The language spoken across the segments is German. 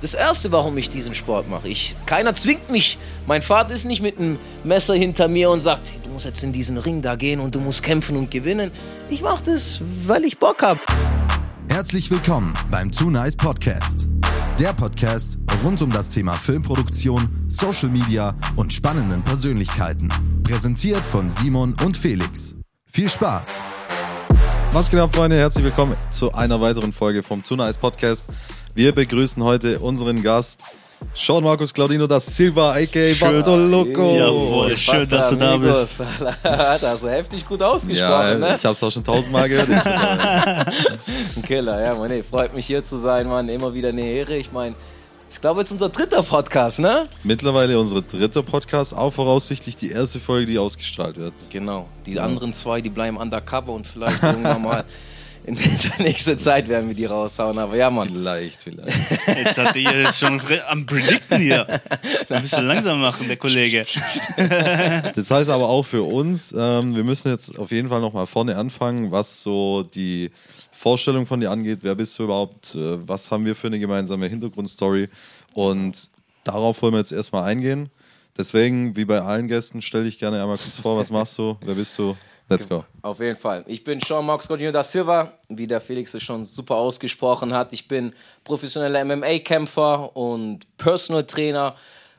Das Erste, warum ich diesen Sport mache, ich, keiner zwingt mich. Mein Vater ist nicht mit einem Messer hinter mir und sagt, hey, du musst jetzt in diesen Ring da gehen und du musst kämpfen und gewinnen. Ich mache das, weil ich Bock habe. Herzlich willkommen beim Too Nice Podcast. Der Podcast rund um das Thema Filmproduktion, Social Media und spannenden Persönlichkeiten. Präsentiert von Simon und Felix. Viel Spaß! Was geht ab, Freunde? Herzlich willkommen zu einer weiteren Folge vom Too Nice Podcast. Wir begrüßen heute unseren Gast, Sean Markus Claudino da Silva, a.k.a. Bato Loco. Jawohl, schön, dass du da amigos? bist. Hat er so heftig gut ausgesprochen, Ja, ne? ich hab's auch schon tausendmal gehört. Ein Killer, ja, Mann, ey, freut mich hier zu sein, Mann. Immer wieder eine Ehre. Ich meine, ich glaube, jetzt unser dritter Podcast, ne? Mittlerweile unsere dritte Podcast, auch voraussichtlich die erste Folge, die ausgestrahlt wird. Genau. Die anderen zwei, die bleiben undercover und vielleicht irgendwann mal in der nächsten Zeit werden wir die raushauen. Aber ja, Mann. Vielleicht, vielleicht. Jetzt hat ihr jetzt schon am Predikten hier. Da müsst ihr langsam machen, der Kollege. Das heißt aber auch für uns, ähm, wir müssen jetzt auf jeden Fall nochmal vorne anfangen, was so die Vorstellung von dir angeht. Wer bist du überhaupt? Äh, was haben wir für eine gemeinsame Hintergrundstory? Und darauf wollen wir jetzt erstmal eingehen. Deswegen, wie bei allen Gästen, stell dich gerne einmal kurz vor. Was machst du? Wer bist du? Let's go. Auf jeden Fall. Ich bin Sean Marcos Godinho da Silva, wie der Felix es schon super ausgesprochen hat. Ich bin professioneller MMA-Kämpfer und Personal Trainer,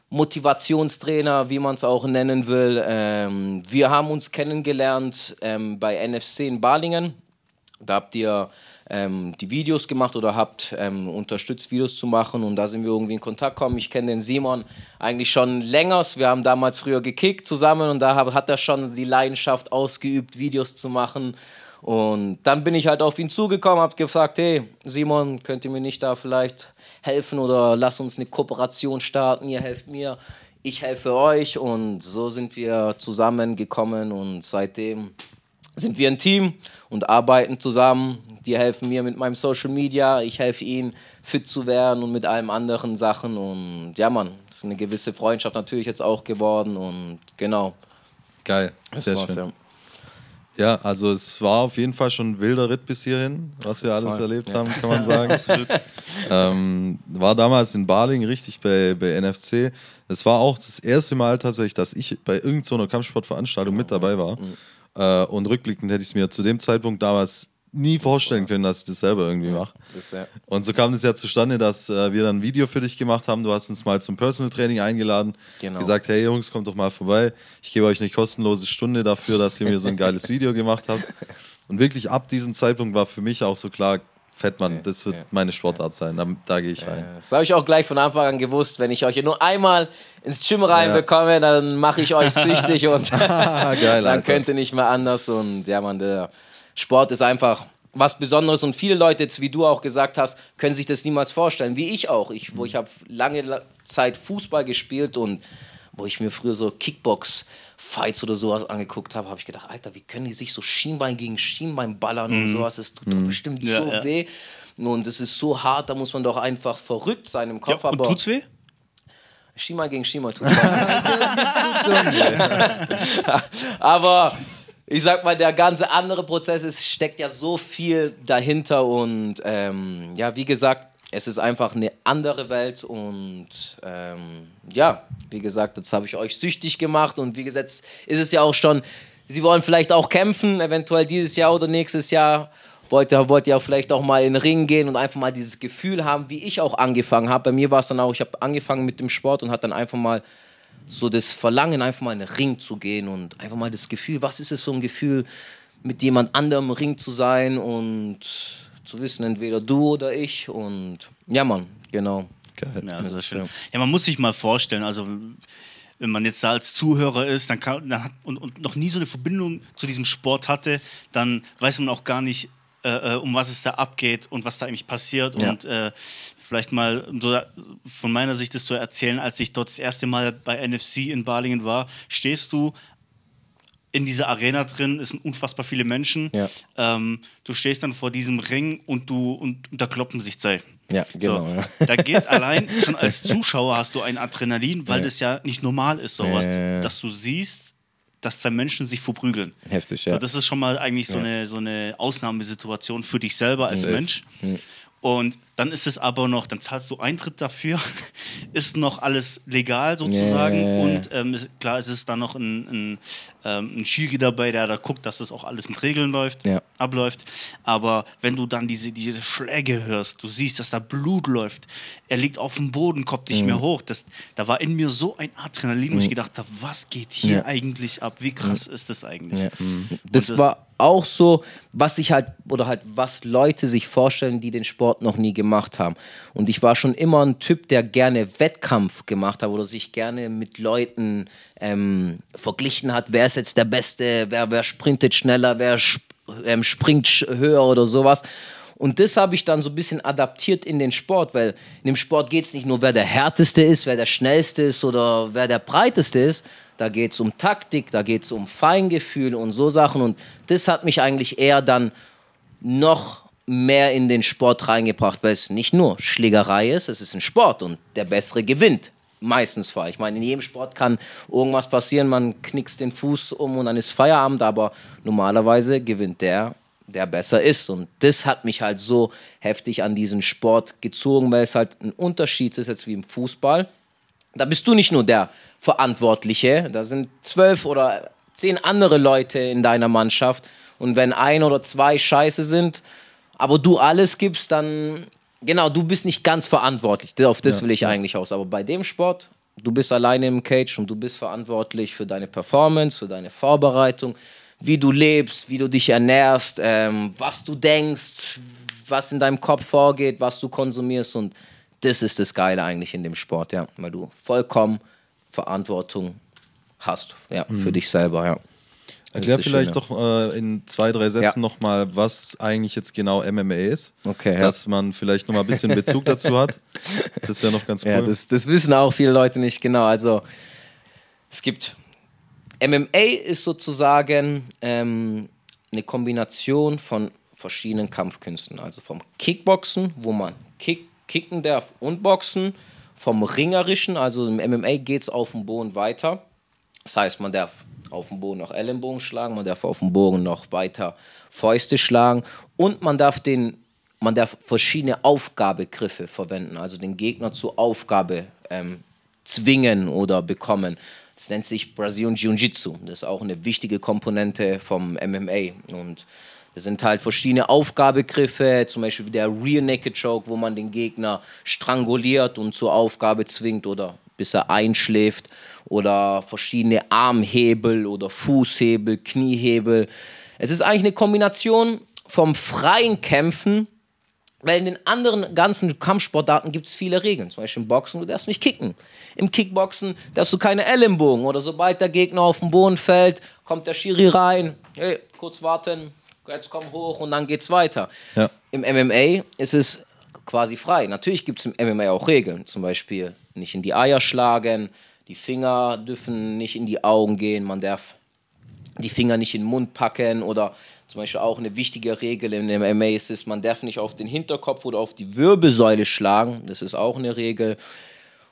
Motivationstrainer, wie man es auch nennen will. Ähm, wir haben uns kennengelernt ähm, bei NFC in Balingen. Da habt ihr ähm, die Videos gemacht oder habt ähm, unterstützt, Videos zu machen und da sind wir irgendwie in Kontakt gekommen. Ich kenne den Simon eigentlich schon länger. Wir haben damals früher gekickt zusammen und da hab, hat er schon die Leidenschaft ausgeübt, Videos zu machen. Und dann bin ich halt auf ihn zugekommen, habe gesagt, hey Simon, könnt ihr mir nicht da vielleicht helfen oder lass uns eine Kooperation starten, ihr helft mir, ich helfe euch und so sind wir zusammengekommen und seitdem sind wir ein Team und arbeiten zusammen. Die helfen mir mit meinem Social Media, ich helfe ihnen fit zu werden und mit allen anderen Sachen. Und ja, Mann, ist eine gewisse Freundschaft natürlich jetzt auch geworden und genau. Geil. Das Sehr schön. ja. Ja, also es war auf jeden Fall schon ein wilder Ritt bis hierhin, was wir alles Voll, erlebt ja. haben, kann man sagen. ähm, war damals in Baling richtig bei, bei NFC. Es war auch das erste Mal tatsächlich, dass ich bei irgendeiner so Kampfsportveranstaltung mit dabei war. Äh, und rückblickend hätte ich es mir zu dem Zeitpunkt damals nie vorstellen können, dass ich das selber irgendwie mache. Ja. Und so kam es ja zustande, dass äh, wir dann ein Video für dich gemacht haben. Du hast uns mal zum Personal Training eingeladen, Genau. gesagt, hey Jungs, kommt doch mal vorbei. Ich gebe euch eine kostenlose Stunde dafür, dass ihr mir so ein geiles Video gemacht habt. Und wirklich ab diesem Zeitpunkt war für mich auch so klar, Fettmann, das wird ja, meine Sportart sein. Da, da gehe ich rein. Das habe ich auch gleich von Anfang an gewusst. Wenn ich euch nur einmal ins Gym reinbekomme, dann mache ich euch süchtig und geil, dann könnte nicht mehr anders. Und ja, man, der Sport ist einfach was Besonderes und viele Leute, jetzt wie du auch gesagt hast, können sich das niemals vorstellen, wie ich auch. Ich, wo ich habe lange La- Zeit Fußball gespielt und wo ich mir früher so Kickbox-Fights oder sowas angeguckt habe, habe ich gedacht, Alter, wie können die sich so Schienbein gegen Schienbein ballern und sowas? Das tut doch bestimmt Ja, so ja. weh. Und es ist so hart, da muss man doch einfach verrückt sein im Ja, Kopf. und aber tut's weh? Schienbein gegen Schienbein tut Aber ich sag mal, der ganze andere Prozess, es steckt ja so viel dahinter und ähm, ja, wie gesagt, es ist einfach eine andere Welt und ähm, ja, wie gesagt, jetzt habe ich euch süchtig gemacht und wie gesagt, ist es ja auch schon, sie wollen vielleicht auch kämpfen, eventuell dieses Jahr oder nächstes Jahr. Wollt ihr, wollt ihr auch vielleicht auch mal in den Ring gehen und einfach mal dieses Gefühl haben, wie ich auch angefangen habe. Bei mir war es dann auch, ich habe angefangen mit dem Sport und hat dann einfach mal so das Verlangen, einfach mal in den Ring zu gehen und einfach mal das Gefühl, was ist es so ein Gefühl, mit jemand anderem im Ring zu sein und zu wissen, entweder du oder ich und ja, Mann, genau. Geil. Ja, das ist schön. Ja, man muss sich mal vorstellen, also wenn man jetzt da als Zuhörer ist dann kann, dann hat, und, und noch nie so eine Verbindung zu diesem Sport hatte, dann weiß man auch gar nicht, äh, äh, um was es da abgeht und was da eigentlich passiert. Ja. Und äh, vielleicht mal so von meiner Sicht das zu erzählen, als ich dort das erste Mal bei NFC in Balingen war, stehst du in dieser Arena drin, es sind unfassbar viele Menschen. Ja. Ähm, du stehst dann vor diesem Ring und du und, da kloppen sich zwei. Ja, genau. So, ja. Da geht allein schon als Zuschauer hast du ein Adrenalin, weil Ja. das ja nicht normal ist, sowas, dass du siehst, dass zwei Menschen sich verprügeln. Heftig, So, ja. das ist schon mal eigentlich so, eine, so eine Ausnahmesituation für dich selber als. Mensch. Und dann ist es aber noch, dann zahlst du Eintritt dafür, ist noch alles legal sozusagen. Yeah. Und ähm, ist, klar, es ist dann noch ein, ein, ähm, ein Schiri dabei, der da guckt, dass das auch alles mit Regeln läuft, Ja. abläuft. Aber wenn du dann diese, diese Schläge hörst, du siehst, dass da Blut läuft, er liegt auf dem Boden, kommt nicht Mhm. mehr hoch. Das, da war in mir so ein Adrenalin, wo ich gedacht habe, was geht hier Ja. eigentlich ab? Wie krass ist das eigentlich? Ja. Und Das war auch so, was ich halt, oder halt, was Leute sich vorstellen, die den Sport noch nie gemacht haben. Und ich war schon immer ein Typ, der gerne Wettkampf gemacht hat oder sich gerne mit Leuten ähm, verglichen hat, wer ist jetzt der Beste, wer, wer sprintet schneller, wer sp ähm, springt höher oder sowas. Und das habe ich dann so ein bisschen adaptiert in den Sport, weil in dem Sport geht es nicht nur, wer der härteste ist, wer der schnellste ist oder wer der breiteste ist. Da geht es um Taktik, da geht es um Feingefühl und so Sachen. Und das hat mich eigentlich eher dann noch mehr in den Sport reingebracht, weil es nicht nur Schlägerei ist, es ist ein Sport und der Bessere gewinnt. Meistens fall. Ich meine, in jedem Sport kann irgendwas passieren, man knickst den Fuß um und dann ist Feierabend, aber normalerweise gewinnt der, der besser ist. Und das hat mich halt so heftig an diesen Sport gezogen, weil es halt ein Unterschied ist jetzt wie im Fußball. Da bist du nicht nur der Verantwortliche, da sind zwölf oder zehn andere Leute in deiner Mannschaft. Und wenn ein oder zwei scheiße sind, aber du alles gibst, dann, genau, du bist nicht ganz verantwortlich. Auf das will ich eigentlich aus. Aber bei dem Sport, du bist alleine im Cage und du bist verantwortlich für deine Performance, für deine Vorbereitung, wie du lebst, wie du dich ernährst, ähm, was du denkst, was in deinem Kopf vorgeht, was du konsumierst. Und das ist das Geile eigentlich in dem Sport, ja, weil du vollkommen Verantwortung hast, ja, für dich selber, ja. Erklär vielleicht Schöne. doch äh, in zwei, drei Sätzen Ja. nochmal, was eigentlich jetzt genau MMA ist. Okay, ja. Dass man vielleicht nochmal ein bisschen Bezug dazu hat. Das wäre noch ganz cool. Ja, das, das wissen auch viele Leute nicht genau. Also es gibt MMA ist sozusagen ähm, eine Kombination von verschiedenen Kampfkünsten. Also vom Kickboxen, wo man kick, kicken darf und boxen, vom Ringerischen, also im MMA geht es auf dem Boden weiter. Das heißt, man darf auf dem Boden noch Ellenbogen schlagen, man darf auf dem Boden noch weiter Fäuste schlagen und man darf den man darf verschiedene Aufgabegriffe verwenden, also den Gegner zur Aufgabe ähm, zwingen oder bekommen. Das nennt sich Brazilian Jiu-Jitsu. Das ist auch eine wichtige Komponente vom MMA. Und das sind halt verschiedene Aufgabegriffe, zum Beispiel der Rear Naked Choke, wo man den Gegner stranguliert und zur Aufgabe zwingt oder bis er einschläft. Oder verschiedene Armhebel oder Fußhebel, Kniehebel. Es ist eigentlich eine Kombination vom freien Kämpfen weil in den anderen ganzen Kampfsportarten gibt es viele Regeln. Zum Beispiel im Boxen, du darfst nicht kicken. Im Kickboxen darfst du keine Ellenbogen. Oder sobald der Gegner auf den Boden fällt, kommt der Schiri rein. Hey, kurz warten, jetzt komm hoch und dann geht's weiter. Ja. Im MMA ist es quasi frei. Natürlich gibt es im MMA auch Regeln. Zum Beispiel nicht in die Eier schlagen, die Finger dürfen nicht in die Augen gehen, man darf die Finger nicht in den Mund packen oder zum Beispiel auch eine wichtige Regel im MMA ist es, man darf nicht auf den Hinterkopf oder auf die Wirbelsäule schlagen. Das ist auch eine Regel.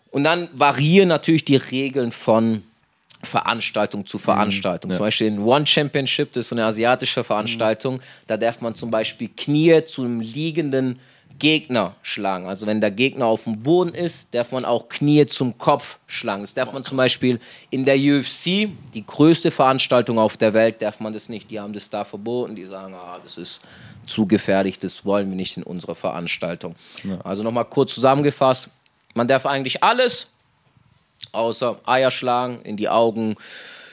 Und dann variieren natürlich die Regeln von Veranstaltung zu Veranstaltung. Zum Beispiel in One Championship, das ist so eine asiatische Veranstaltung, da darf man zum Beispiel Knie zum liegenden Gegner schlagen. Also wenn der Gegner auf dem Boden ist, darf man auch Knie zum Kopf schlagen. Das darf man zum Beispiel in der UFC, die größte Veranstaltung auf der Welt, darf man das nicht. Die haben das da verboten. Die sagen, ah, das ist zu gefährlich, das wollen wir nicht in unserer Veranstaltung. Also nochmal kurz zusammengefasst, man darf eigentlich alles, außer Eier schlagen, in die Augen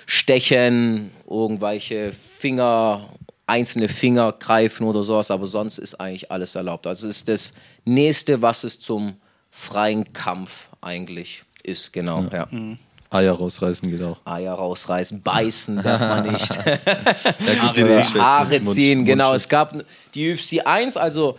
stechen, irgendwelche Finger, einzelne Finger greifen oder sowas, aber sonst ist eigentlich alles erlaubt. Also es ist das nächste, was es zum freien Kampf eigentlich ist, genau. Ja. Eier rausreißen geht auch. Eier rausreißen, beißen darf man nicht. Ja. Haare Mund- ziehen, genau. Mundschutz. Es gab die UFC 1, also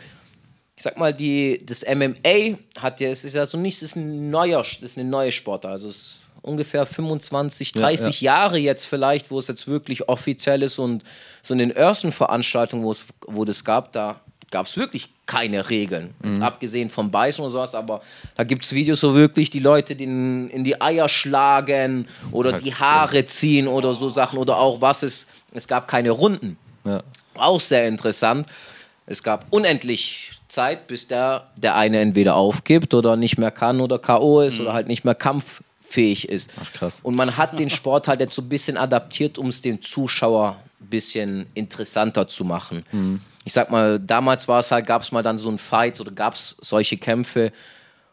ich sag mal, die, das MMA hat ja, es ist ja so nichts, es ist ein neuer, das ist eine neue Sportart. Also es ungefähr 25, 30 Jahre jetzt vielleicht, wo es jetzt wirklich offiziell ist und so in den ersten Veranstaltungen, wo es, wo das gab, da gab es wirklich keine Regeln. Jetzt abgesehen vom Beißen oder sowas, aber da gibt es Videos, wo wirklich die Leute den, in die Eier schlagen oder die Haare ziehen oder so Sachen oder auch was es, es gab keine Runden. Ja. Auch sehr interessant. Es gab unendlich Zeit, bis der, der eine entweder aufgibt oder nicht mehr kann oder K.O. ist oder halt nicht mehr kampffähig ist. Ach, krass. Und man hat den Sport halt jetzt so ein bisschen adaptiert, um es dem Zuschauer ein bisschen interessanter zu machen. Ich sag mal, damals war es halt, gab es mal dann so ein Fight oder gab es solche Kämpfe,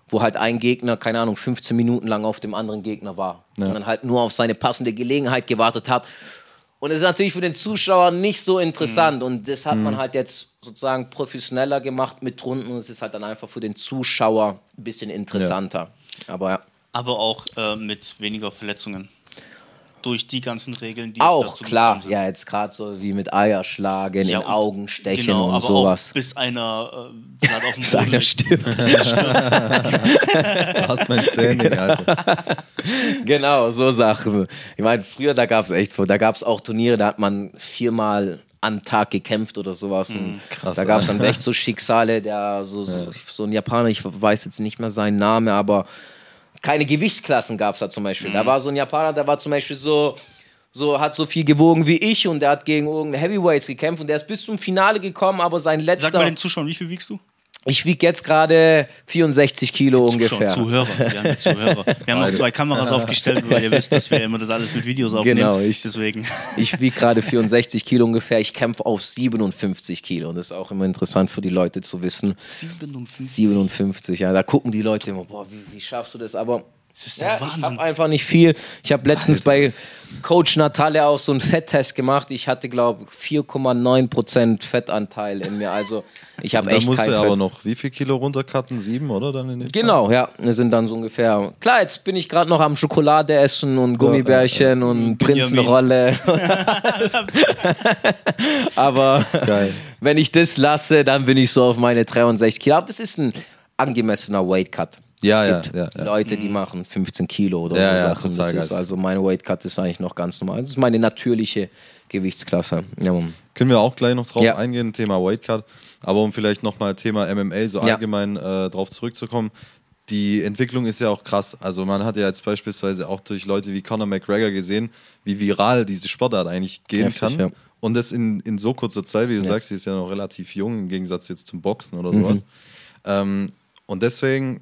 wo halt ein Gegner, keine Ahnung, 15 Minuten lang auf dem anderen Gegner war. Und dann halt nur auf seine passende Gelegenheit gewartet hat. Und es ist natürlich für den Zuschauer nicht so interessant. Und das hat man halt jetzt sozusagen professioneller gemacht mit Runden. Und es ist halt dann einfach für den Zuschauer ein bisschen interessanter. Aber ja. Aber auch äh, mit weniger Verletzungen. Durch die ganzen Regeln, die es Auch dazu klar, gekommen sind. ja, jetzt gerade so wie mit Eierschlagen, Ja, in Augen stechen genau, und aber sowas. Auch bis einer äh, gerade auf dem Bis Boden einer stirbt. Du hast mein Standing, Alter. genau, so Sachen. Ich meine, früher, da gab es echt, da gab es auch Turniere, da hat man viermal am Tag gekämpft oder sowas. Und krass, da gab es dann echt so Schicksale, der so, so, so ein Japaner, ich weiß jetzt nicht mehr seinen Namen, aber keine Gewichtsklassen gab es da zum Beispiel. Da war so ein Japaner, der war zum Beispiel so, so, hat so viel gewogen wie ich und der hat gegen irgendeinen Heavyweights gekämpft und der ist bis zum Finale gekommen, aber sein letzter. Sag mal den Zuschauern, wie viel wiegst du? Ich wiege jetzt gerade 64 Kilo ungefähr. Zuschauer, Zuhörer. Wir haben Zuhörer. Wir haben auch zwei Kameras aufgestellt, weil ihr wisst, dass wir immer das alles mit Videos aufnehmen. Genau, ich- Deswegen. Ich wiege gerade 64 Kilo ungefähr. Ich kämpfe auf 57 Kilo. Und das ist auch immer interessant für die Leute zu wissen. 57. 57, ja. Da gucken die Leute immer, boah, wie, wie schaffst du das? Aber Das ist der ja, ich Wahnsinn. habe einfach nicht viel. Ich habe letztens bei Coach Natalia auch so einen Fetttest gemacht. Ich hatte, glaube ich, 4,9% Fettanteil in mir. Also ich habe Da echt musst kein du ja Fett. aber noch wie viel Kilo runtercutten? Sieben, oder? Dann in dem Fall? Genau, ja. Wir sind dann so ungefähr. Klar, jetzt bin ich gerade noch am Schokolade essen und Gummibärchen und Benjamin. Prinzenrolle. Aber Geil. wenn ich das lasse, dann bin ich so auf meine 63 Kilo. Aber das ist ein angemessener Weight Cut. Ja, es ja, gibt ja, ja. Leute, die machen 15 Kilo oder Ja, so ja, Sachen. Das ist also mein Weight Cut ist eigentlich noch ganz normal. Das ist meine natürliche Gewichtsklasse. Können wir auch gleich noch drauf Ja. eingehen, Thema Weight Cut. Aber um vielleicht nochmal Thema MMA so Ja. allgemein äh, drauf zurückzukommen. Die Entwicklung ist ja auch krass. Also man hat ja jetzt beispielsweise auch durch Leute wie Conor McGregor gesehen, wie viral diese Sportart eigentlich gehen Heftig, kann. ja. Und das in, in so kurzer Zeit, wie du Ja. sagst, sie ist ja noch relativ jung im Gegensatz jetzt zum Boxen oder Mhm. sowas. Ähm, und deswegen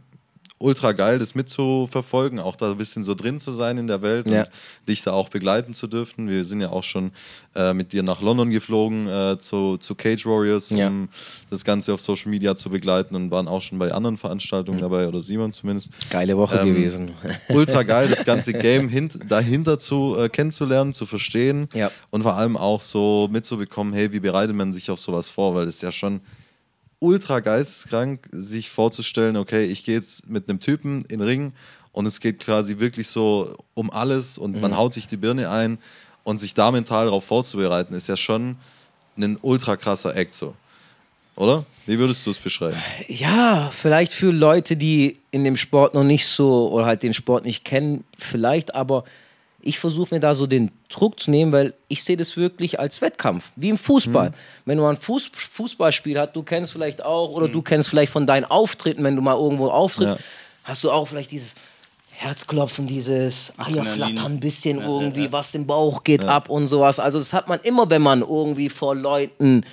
ultra geil, das mitzuverfolgen, auch da ein bisschen so drin zu sein in der Welt Ja. und dich da auch begleiten zu dürfen. Wir sind ja auch schon äh, mit dir nach London geflogen äh, zu, zu Cage Warriors, um Ja. das Ganze auf Social Media zu begleiten und waren auch schon bei anderen Veranstaltungen dabei, oder Simon zumindest. Geile Woche Ähm, gewesen. Ultra geil, das ganze Game hint dahinter zu äh, kennenzulernen, zu verstehen Ja. und vor allem auch so mitzubekommen, hey, wie bereitet man sich auf sowas vor, weil das ist ja schon ultra geisteskrank, sich vorzustellen, okay, ich gehe jetzt mit einem Typen in den Ring und es geht quasi wirklich so um alles und Mhm. man haut sich die Birne ein und sich da mental darauf vorzubereiten, ist ja schon ein ultra krasser Act so. Oder? Wie würdest du es beschreiben? Ja, vielleicht für Leute, die in dem Sport noch nicht so oder halt den Sport nicht kennen, vielleicht, aber ich versuche mir da so den Druck zu nehmen, weil ich sehe das wirklich als Wettkampf, wie im Fußball. Wenn man ein Fuß Fußballspiel hat, du kennst vielleicht auch oder du kennst vielleicht von deinen Auftritten, wenn du mal irgendwo auftrittst, Ja. hast du auch vielleicht dieses Herzklopfen, dieses Adrenalin. Eierflattern ein bisschen Ja, irgendwie, ja. was im Bauch geht ab und sowas. Also das hat man immer, wenn man irgendwie vor Leuten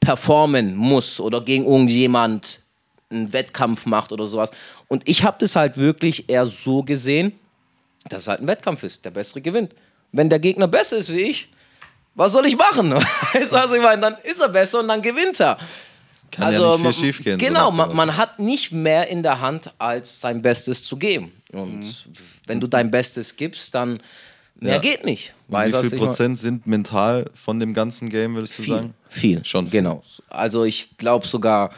performen muss oder gegen irgendjemand einen Wettkampf macht oder sowas. Und ich habe das halt wirklich eher so gesehen, dass es halt ein Wettkampf ist. Der Bessere gewinnt. Wenn der Gegner besser ist wie ich, was soll ich machen? Weißt du, was ich meine? Dann ist er besser und dann gewinnt er. Kann ja nicht viel man- so Genau, dem man, man hat nicht mehr in der Hand, als sein Bestes zu geben. Und Mhm. wenn du dein Bestes gibst, dann mehr Ja. geht nicht. Du, wie viel? Prozent sind mental von dem ganzen Game, würdest du Viel, sagen? viel. Schon viel. Genau. Also ich glaube sogar,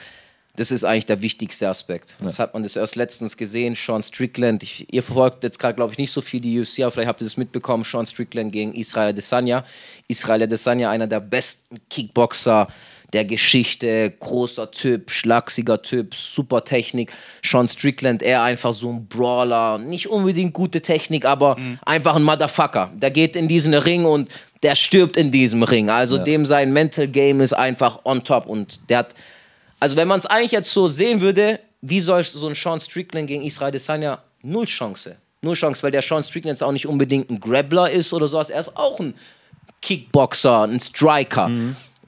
das ist eigentlich der wichtigste Aspekt. Jetzt hat man das erst letztens gesehen, Sean Strickland. Ich, ihr verfolgt jetzt gerade, glaube ich, nicht so viel die UFC, aber vielleicht habt ihr das mitbekommen. Sean Strickland gegen Israel Adesanya. Israel Adesanya, einer der besten Kickboxer der Geschichte, großer Typ, schlagsiger Typ, super Technik. Sean Strickland, eher einfach so ein Brawler, nicht unbedingt gute Technik, aber einfach ein Motherfucker. Der geht in diesen Ring und der stirbt in diesem Ring. Also dem sein Mental Game ist einfach on top und der hat, also wenn man es eigentlich jetzt so sehen würde, wie soll so ein Sean Strickland gegen Israel Desanya? Null Chance. Null Chance, weil der Sean Strickland jetzt auch nicht unbedingt ein Grappler ist oder sowas. Er ist auch ein Kickboxer, ein Striker.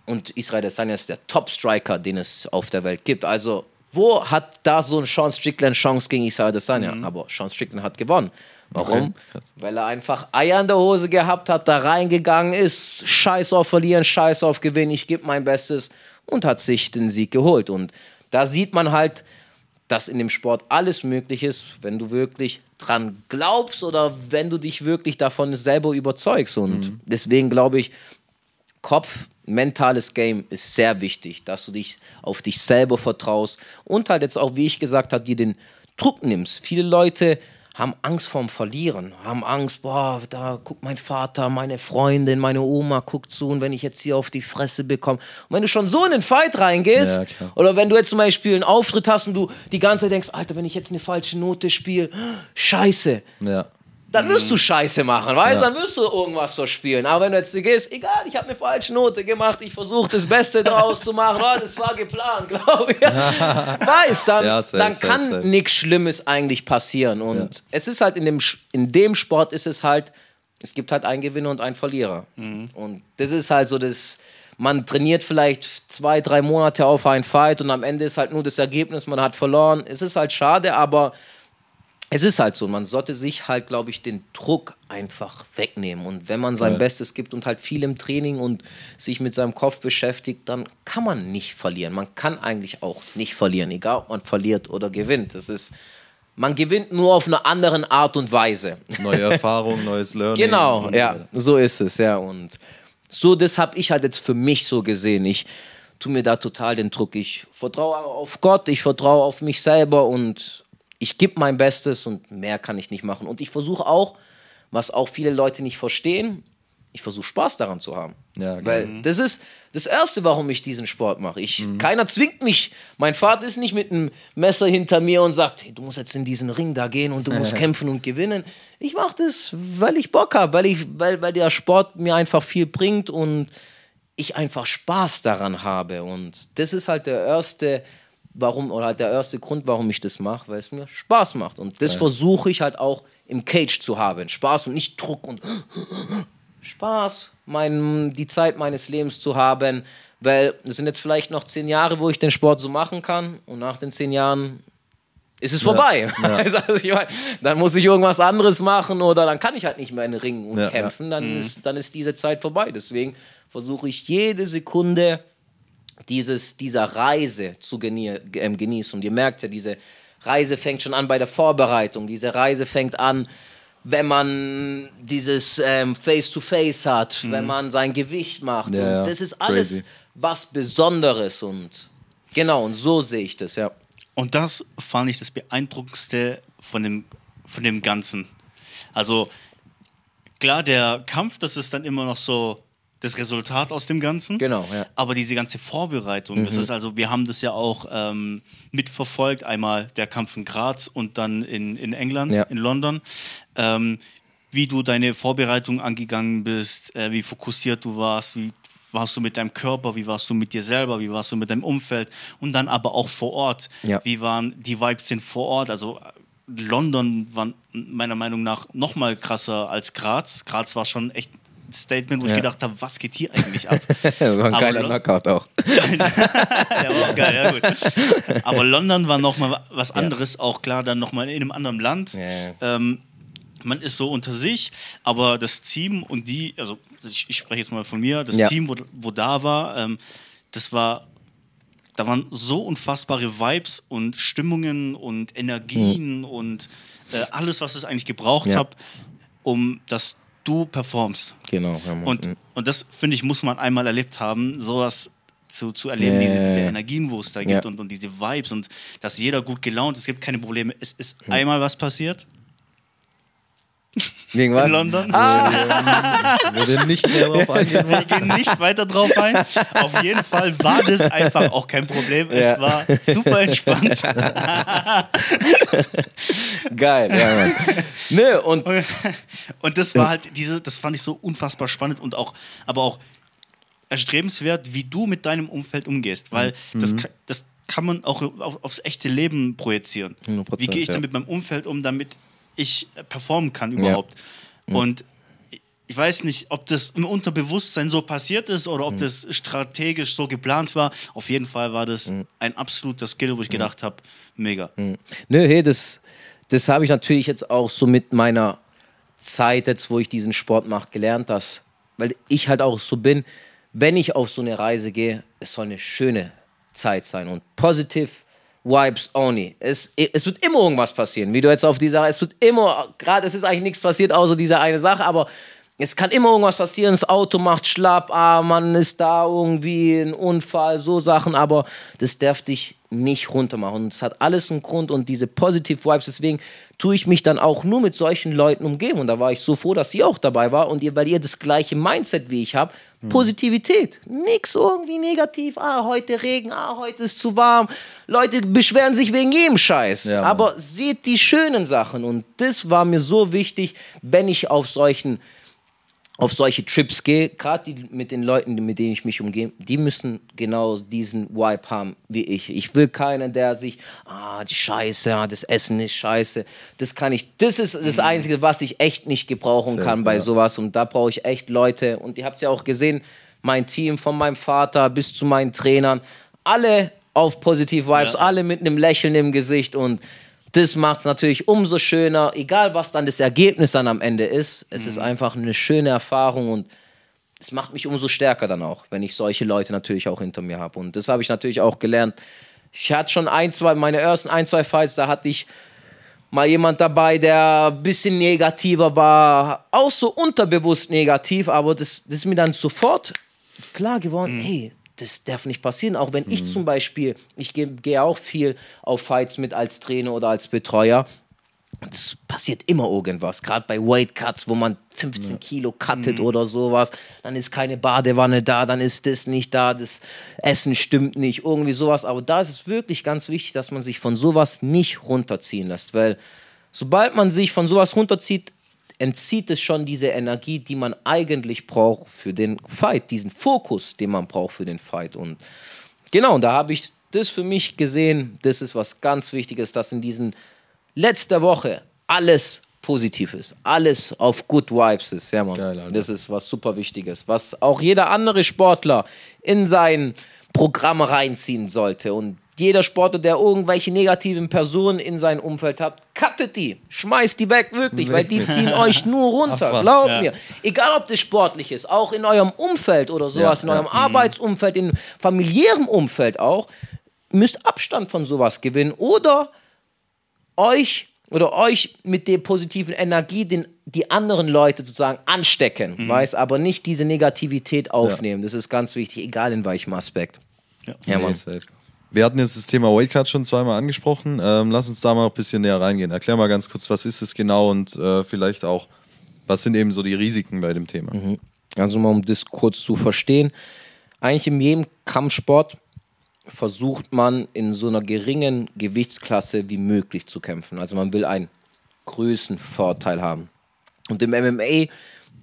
Und Israel Adesanya ist der Top-Striker, den es auf der Welt gibt. Also, wo hat da so ein Sean Strickland Chance gegen Israel Adesanya? Aber Sean Strickland hat gewonnen. Warum? Weil er einfach Eier in der Hose gehabt hat, da reingegangen ist, scheiß auf verlieren, scheiß auf gewinnen, ich gebe mein Bestes und hat sich den Sieg geholt. Und da sieht man halt, dass in dem Sport alles möglich ist, wenn du wirklich dran glaubst oder wenn du dich wirklich davon selber überzeugst. Und deswegen glaube ich, Kopf, mentales Game ist sehr wichtig, dass du dich auf dich selber vertraust und halt jetzt auch, wie ich gesagt habe, dir den Druck nimmst. Viele Leute haben Angst vorm Verlieren, haben Angst, boah, da guckt mein Vater, meine Freundin, meine Oma guckt zu und wenn ich jetzt hier auf die Fresse bekomme. Und wenn du schon so in den Fight reingehst, Ja, oder wenn du jetzt zum Beispiel einen Auftritt hast und du die ganze Zeit denkst, Alter, wenn ich jetzt eine falsche Note spiele, scheiße, Ja. Dann wirst du Scheiße machen, weißt du? Dann wirst du irgendwas so spielen. Aber wenn du jetzt gehst, egal, ich habe eine falsche Note gemacht, ich versuche das Beste draus zu machen, oh, das war geplant, glaube ich. weißt dann, Ja, safe, dann kann nichts Schlimmes eigentlich passieren. Und es ist halt in dem, in dem Sport ist es halt, es gibt halt einen Gewinner und einen Verlierer. Und das ist halt so das. Man trainiert vielleicht zwei, drei Monate auf einen Fight und am Ende ist halt nur das Ergebnis, man hat verloren. Es ist halt schade, aber es ist halt so, man sollte sich halt, glaube ich, den Druck einfach wegnehmen. Und wenn man sein Ja. Bestes gibt und halt viel im Training und sich mit seinem Kopf beschäftigt, dann kann man nicht verlieren. Man kann eigentlich auch nicht verlieren, egal ob man verliert oder gewinnt. Das ist, man gewinnt nur auf eine andere Art und Weise. Neue Erfahrung, neues Learning. Genau, ja, so ist es, ja. Und so, das habe ich halt jetzt für mich so gesehen. Ich tue mir da total den Druck. Ich vertraue auf Gott, ich vertraue auf mich selber und ich gebe mein Bestes und mehr kann ich nicht machen. Und ich versuche auch, was auch viele Leute nicht verstehen, ich versuche Spaß daran zu haben. Ja, Weil das ist das Erste, warum ich diesen Sport mache. Ich, Keiner zwingt mich. Mein Vater ist nicht mit einem Messer hinter mir und sagt, hey, du musst jetzt in diesen Ring da gehen und du musst kämpfen und gewinnen. Ich mache das, weil ich Bock habe, weil, ich, weil, weil der Sport mir einfach viel bringt und ich einfach Spaß daran habe. Und das ist halt der erste, warum, oder halt der erste Grund, warum ich das mache, weil es mir Spaß macht. Und das versuche ich halt auch im Cage zu haben. Spaß und nicht Druck und Spaß, mein, die Zeit meines Lebens zu haben, weil es sind jetzt vielleicht noch zehn Jahre, wo ich den Sport so machen kann. Und nach den zehn Jahren ist es vorbei. Also, ich mein, dann muss ich irgendwas anderes machen oder dann kann ich halt nicht mehr in den Ring und Ja, kämpfen, dann, ist, dann ist diese Zeit vorbei. Deswegen versuche ich jede Sekunde dieses, dieser Reise zu genie ähm, genießen. Und ihr merkt ja, diese Reise fängt schon an bei der Vorbereitung. Diese Reise fängt an, wenn man dieses ähm, Face-to-Face hat, wenn man sein Gewicht macht. Ja, das ist alles Crazy. was Besonderes. Und genau, und so sehe ich das, ja. Und das fand ich das Beeindruckendste von dem, von dem Ganzen. Also, klar, der Kampf, das ist dann immer noch so das Resultat aus dem Ganzen. Genau, ja. Mhm. Aber diese ganze Vorbereitung, das ist also, wir haben das ja auch ähm, mitverfolgt. Einmal der Kampf in Graz und dann in, in England, Ja. in London. Ähm, wie du deine Vorbereitung angegangen bist, äh, wie fokussiert du warst, wie warst du mit deinem Körper, wie warst du mit dir selber, wie warst du mit deinem Umfeld und dann aber auch vor Ort. Ja. Wie waren die Vibes denn vor Ort? Also London war meiner Meinung nach noch mal krasser als Graz. Graz war schon echt Statement, wo Ja. ich gedacht habe, was geht hier eigentlich ab? war ein Aber geiler Knockout auch. ja, war auch geil, ja gut. Aber London war noch mal was anderes, auch klar dann noch mal in einem anderen Land. Ja, ja. Ähm, man ist so unter sich, aber das Team und die, also ich, ich spreche jetzt mal von mir, das Ja. Team, wo, wo da war, ähm, das war, da waren so unfassbare Vibes und Stimmungen und Energien und äh, alles, was es eigentlich gebraucht Mhm. Ja. hat, um dass du performst. Genau. Ja, Mann. Und, und das, finde ich, muss man einmal erlebt haben, sowas zu, zu erleben, Ja, diese, diese. Energien, wo es da gibt und, und diese Vibes und dass jeder gut gelaunt ist, es gibt keine Probleme. Es ist einmal was passiert Wegen was? in London. Ah. Ich würde nicht mehr drauf eingehen. Wir gehen nicht weiter drauf ein. Auf jeden Fall war das einfach auch kein Problem. Es Ja. war super entspannt. Geil, ja, Mann. Nö, und Und das war halt diese, das fand ich so unfassbar spannend und auch, aber auch erstrebenswert, wie du mit deinem Umfeld umgehst, weil Mhm. das, das kann man auch auf, aufs echte Leben projizieren. 100%, wie gehe ich ja. dann mit meinem Umfeld um, damit ich performen kann überhaupt? Mhm. Und ich weiß nicht, ob das im Unterbewusstsein so passiert ist oder ob Mhm. das strategisch so geplant war. Auf jeden Fall war das Mhm. ein absoluter Skill, wo ich gedacht habe, mega. Nö, hey, das, das habe ich natürlich jetzt auch so mit meiner Zeit, jetzt, wo ich diesen Sport mache, gelernt, dass, weil ich halt auch so bin, wenn ich auf so eine Reise gehe, es soll eine schöne Zeit sein und positive Vibes only. Es, es wird immer irgendwas passieren, wie du jetzt auf dieser, es wird immer, gerade es ist eigentlich nichts passiert, außer diese eine Sache, aber es kann immer irgendwas passieren, das Auto macht schlapp, ah, man ist da irgendwie ein Unfall, so Sachen, aber das darf dich nicht runtermachen. Und es hat alles einen Grund und diese Positive Vibes, deswegen tue ich mich dann auch nur mit solchen Leuten umgeben. Und da war ich so froh, dass sie auch dabei war und ihr, weil ihr das gleiche Mindset wie ich habt, Positivität. Nix irgendwie negativ, ah, heute Regen, ah, heute ist zu warm. Leute beschweren sich wegen jedem Scheiß. Ja, aber seht die schönen Sachen. Und das war mir so wichtig, wenn ich auf solchen auf solche Trips gehe, gerade die mit den Leuten, mit denen ich mich umgehe, die müssen genau diesen Vibe haben wie ich. Ich will keinen, der sich, ah, die Scheiße, ah, das Essen ist scheiße. Das kann ich, das ist das Einzige, was ich echt nicht gebrauchen kann bei sowas. Und da brauche ich echt Leute. Und ihr habt es ja auch gesehen, mein Team, von meinem Vater bis zu meinen Trainern, alle auf Positive Vibes, Ja. alle mit einem Lächeln im Gesicht und das macht es natürlich umso schöner, egal was dann das Ergebnis dann am Ende ist. Es ist einfach eine schöne Erfahrung und es macht mich umso stärker dann auch, wenn ich solche Leute natürlich auch hinter mir habe. Und das habe ich natürlich auch gelernt. Ich hatte schon ein, zwei, meine ersten ein, zwei Fights, da hatte ich mal jemand dabei, der ein bisschen negativer war, auch so unterbewusst negativ, aber das, das ist mir dann sofort klar geworden, hey, das darf nicht passieren. Auch wenn ich zum Beispiel, ich gehe gehe auch viel auf Fights mit als Trainer oder als Betreuer. Und es passiert immer irgendwas, gerade bei Weight Cuts, wo man 15 Kilo cuttet oder sowas, dann ist keine Badewanne da, dann ist das nicht da, das Essen stimmt nicht, irgendwie sowas. Aber da ist es wirklich ganz wichtig, dass man sich von sowas nicht runterziehen lässt, weil sobald man sich von sowas runterzieht, entzieht es schon diese Energie, die man eigentlich braucht für den Fight, diesen Fokus, den man braucht für den Fight. Und genau, da habe ich das für mich gesehen, das ist was ganz Wichtiges, dass in diesen letzter Woche alles positiv ist, alles auf Good Vibes ist. Ja, Mann. Geil, das ist was super Wichtiges, was auch jeder andere Sportler in sein Programm reinziehen sollte. Und jeder Sportler, der irgendwelche negativen Personen in seinem Umfeld hat, cuttet die, schmeißt die weg, wirklich, weil die ziehen euch nur runter, glaubt Ja. mir. Egal, ob das sportlich ist, auch in eurem Umfeld oder sowas, in Ja, ja. eurem Arbeitsumfeld, in familiärem Umfeld auch, müsst Abstand von sowas gewinnen oder euch oder euch mit der positiven Energie den, die anderen Leute sozusagen anstecken, weiß, aber nicht diese Negativität aufnehmen. Das ist ganz wichtig, egal in welchem Aspekt. Ja. Ja, Nee, Mann. Wir hatten jetzt das Thema Weightcut schon zweimal angesprochen. Ähm, lass uns da mal ein bisschen näher reingehen. Erklär mal ganz kurz, was ist es genau und äh, vielleicht auch, was sind eben so die Risiken bei dem Thema? Also mal um das kurz zu verstehen. Eigentlich in jedem Kampfsport versucht man in so einer geringen Gewichtsklasse wie möglich zu kämpfen. Also man will einen Größenvorteil haben. Und im MMA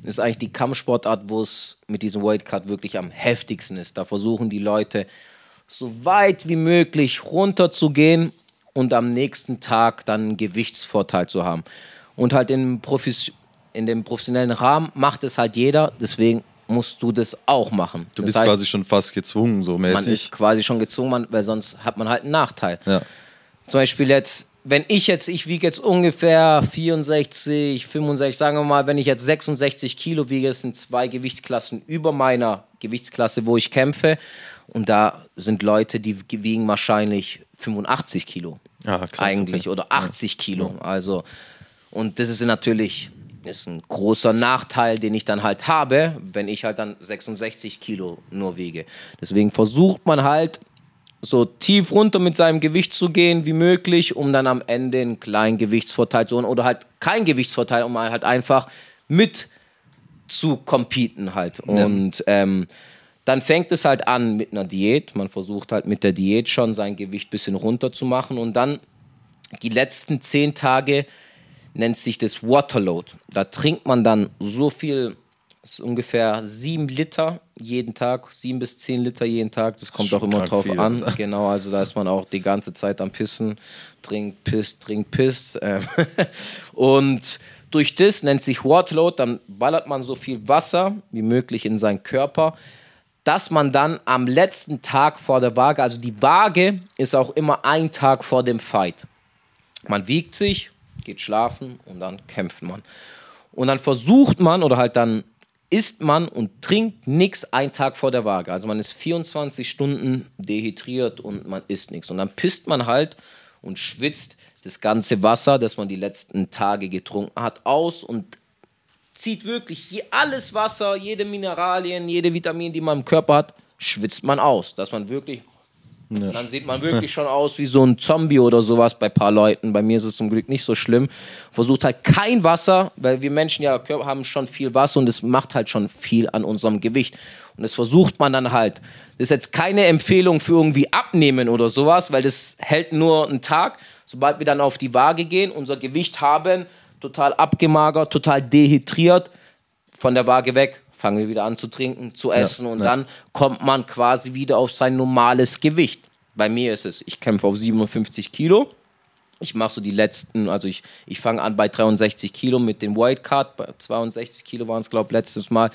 ist eigentlich die Kampfsportart, wo es mit diesem Cut wirklich am heftigsten ist. Da versuchen die Leute so weit wie möglich runterzugehen und am nächsten Tag dann einen Gewichtsvorteil zu haben. Und halt in, Profis in dem professionellen Rahmen macht es halt jeder, deswegen musst du das auch machen. Du das bist heißt, quasi schon fast gezwungen, so man mäßig. ist quasi schon gezwungen, man- weil sonst hat man halt einen Nachteil. Ja. Zum Beispiel jetzt, wenn ich jetzt, ich wiege jetzt ungefähr 64, 65, sagen wir mal, wenn ich jetzt 66 Kilo wiege, das sind zwei Gewichtsklassen über meiner Gewichtsklasse, wo ich kämpfe. Und da sind Leute, die wiegen wahrscheinlich 85 Kilo. Ah, krass, eigentlich. okay. Oder 80 Kilo. Also, und das ist natürlich ist ein großer Nachteil, den ich dann halt habe, wenn ich halt dann 66 Kilo nur wiege. Deswegen versucht man halt so tief runter mit seinem Gewicht zu gehen wie möglich, um dann am Ende einen kleinen Gewichtsvorteil zu holen oder halt keinen Gewichtsvorteil, um halt einfach mit zu competen halt. Und ähm, dann fängt es halt an mit einer Diät. Man versucht halt mit der Diät schon sein Gewicht ein bisschen runter zu machen und dann die letzten zehn Tage nennt sich das Waterload. Da trinkt man dann so viel, das ist ungefähr sieben Liter jeden Tag, sieben bis zehn Liter jeden Tag. Das kommt Schon auch immer drauf viel, an. Alter. Genau, also da ist man auch die ganze Zeit am Pissen, trinkt, pisst, trinkt, pisst. Ähm, und durch das nennt sich Waterload, dann ballert man so viel Wasser wie möglich in seinen Körper, dass man dann am letzten Tag vor der Waage, also die Waage ist auch immer ein Tag vor dem Fight. Man wiegt sich, geht schlafen und dann kämpft man. Und dann versucht man oder halt dann isst man und trinkt nichts einen Tag vor der Waage. Also man ist 24 Stunden dehydriert und man isst nichts. Und dann pisst man halt und schwitzt das ganze Wasser, das man die letzten Tage getrunken hat, aus und zieht wirklich alles Wasser, jede Mineralien, jede Vitamin, die man im Körper hat, schwitzt man aus, dass man wirklich ja. Dann sieht man wirklich schon aus wie so ein Zombie oder sowas bei ein paar Leuten. Bei mir ist es zum Glück nicht so schlimm. Versucht halt kein Wasser, weil wir Menschen ja haben schon viel Wasser und es macht halt schon viel an unserem Gewicht. Und das versucht man dann halt. Das ist jetzt keine Empfehlung für irgendwie abnehmen oder sowas, weil das hält nur einen Tag. Sobald wir dann auf die Waage gehen, unser Gewicht haben, total abgemagert, total dehydriert, von der Waage weg, fangen wir wieder an zu trinken, zu essen ja, und ja. dann kommt man quasi wieder auf sein normales Gewicht. Bei mir ist es, ich kämpfe auf 57 Kilo. Ich mache so die letzten, also ich, ich fange an bei 63 Kilo mit dem White Card, bei 62 Kilo waren es, glaube ich, letztes Mal.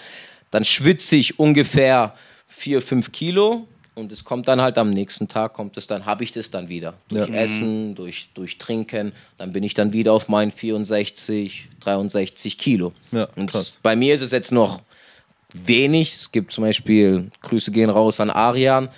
Dann schwitze ich ungefähr 4, 5 Kilo und es kommt dann halt am nächsten Tag, kommt es dann, habe ich das dann wieder. Durch ja. Essen, durch, durch Trinken, dann bin ich dann wieder auf meinen 64, 63 Kilo. Ja, und bei mir ist es jetzt noch wenig. Es gibt zum Beispiel, Grüße gehen raus an Arian,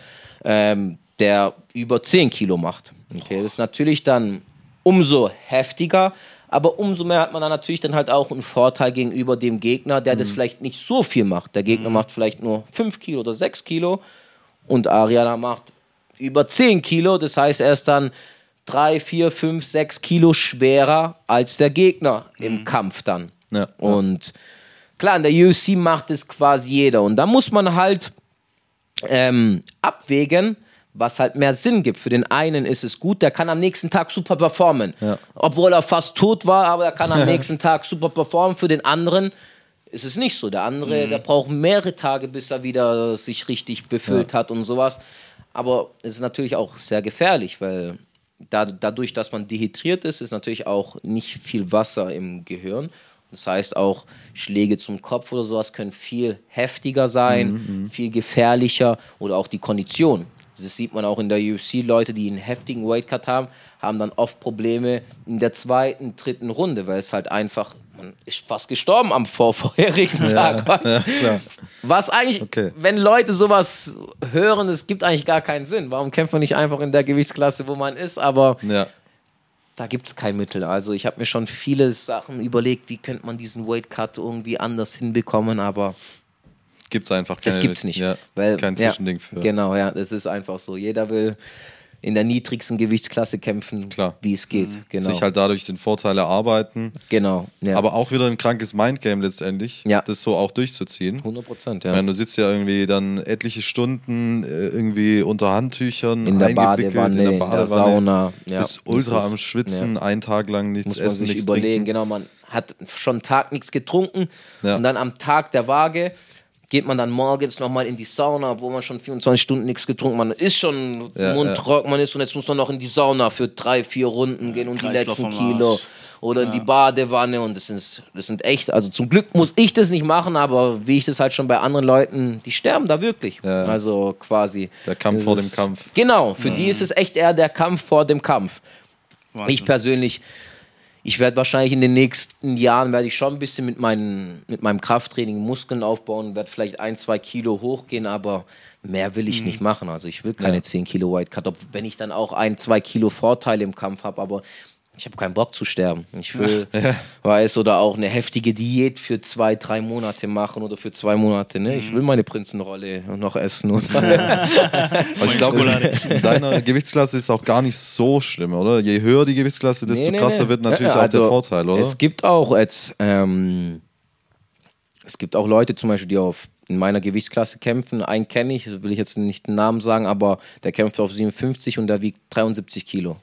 ähm, der über 10 Kilo macht. Okay, das ist natürlich dann umso heftiger, aber umso mehr hat man dann natürlich dann halt auch einen Vorteil gegenüber dem Gegner, der mhm. das vielleicht nicht so viel macht. Der Gegner mhm. macht vielleicht nur 5 Kilo oder 6 Kilo und Ariana macht über 10 Kilo. Das heißt, er ist dann 3, 4, 5, 6 Kilo schwerer als der Gegner mhm. im Kampf dann. Ja, und Klar, in der UFC macht es quasi jeder. Und da muss man halt ähm, abwägen, was halt mehr Sinn gibt. Für den einen ist es gut, der kann am nächsten Tag super performen. Ja. Obwohl er fast tot war, aber er kann am nächsten Tag super performen. Für den anderen ist es nicht so. Der andere, mhm. der braucht mehrere Tage, bis er wieder sich richtig befüllt ja. hat und sowas. Aber es ist natürlich auch sehr gefährlich, weil da, dadurch, dass man dehydriert ist, ist natürlich auch nicht viel Wasser im Gehirn. Das heißt auch Schläge zum Kopf oder sowas können viel heftiger sein, mhm, mhm, viel gefährlicher oder auch die Kondition. Das sieht man auch in der UFC. Leute, die einen heftigen Weightcut haben, haben dann oft Probleme in der zweiten, dritten Runde, weil es halt einfach, man ist fast gestorben am vorvorherigen Tag. Ja, was, ja, was eigentlich, okay. wenn Leute sowas hören, es gibt eigentlich gar keinen Sinn. Warum kämpft man nicht einfach in der Gewichtsklasse, wo man ist? Aber ja da gibt es kein Mittel. Also ich habe mir schon viele Sachen überlegt, wie könnte man diesen Weight Cut irgendwie anders hinbekommen, aber gibt es einfach keine, Das gibt es nicht. Ja, weil, kein Zwischending ja, für. Genau, ja, das ist einfach so. Jeder will in der niedrigsten Gewichtsklasse kämpfen, Klar. wie es geht. Mhm. Genau. Sich halt dadurch den Vorteil erarbeiten. Genau. Ja. Aber auch wieder ein krankes Mindgame letztendlich, ja. das so auch durchzuziehen. 100 Prozent, ja. Meine, du sitzt ja irgendwie dann etliche Stunden äh, irgendwie unter Handtüchern, in der Badewanne, in der, Badewanne, in der Sauna. Ja. Bist ultra am Schwitzen, ja. einen Tag lang nichts Muss man essen, sich nichts überlegen. Trinken. Genau, man hat schon einen Tag nichts getrunken und dann am Tag der Waage geht man dann morgens nochmal in die Sauna, wo man schon 24 Stunden nichts getrunken hat. Man ist schon ja, mundtrocken, ja. man ist und jetzt muss man noch in die Sauna für drei, vier Runden gehen und die letzten Kilo. Oder ja. in die Badewanne und das sind, das sind echt, also zum Glück muss ich das nicht machen, aber wie ich das halt schon bei anderen Leuten, die sterben da wirklich. Ja. Also quasi. Der Kampf vor dem Kampf. Genau, für mhm. die ist es echt eher der Kampf vor dem Kampf. Wahnsinn. Ich persönlich ich werde wahrscheinlich in den nächsten Jahren werde ich schon ein bisschen mit, meinen, mit meinem Krafttraining Muskeln aufbauen, werde vielleicht ein, zwei Kilo hochgehen, aber mehr will ich mhm. nicht machen. Also ich will keine ja. 10 Kilo White Cut, wenn ich dann auch ein, zwei Kilo Vorteile im Kampf habe, aber ich habe keinen Bock zu sterben. Ich will, ja. weiß, oder auch eine heftige Diät für zwei, drei Monate machen oder für zwei Monate. Ne? Ich mhm. will meine Prinzenrolle noch essen. Und also ich glaube, in deiner Gewichtsklasse ist auch gar nicht so schlimm, oder? Je höher die Gewichtsklasse, desto nee, krasser nee. wird natürlich ja, also auch der Vorteil, oder? Es gibt auch jetzt, ähm, es gibt auch Leute zum Beispiel, die auf in meiner Gewichtsklasse kämpfen. Einen kenne ich, will ich jetzt nicht den Namen sagen, aber der kämpft auf 57 und der wiegt 73 Kilo.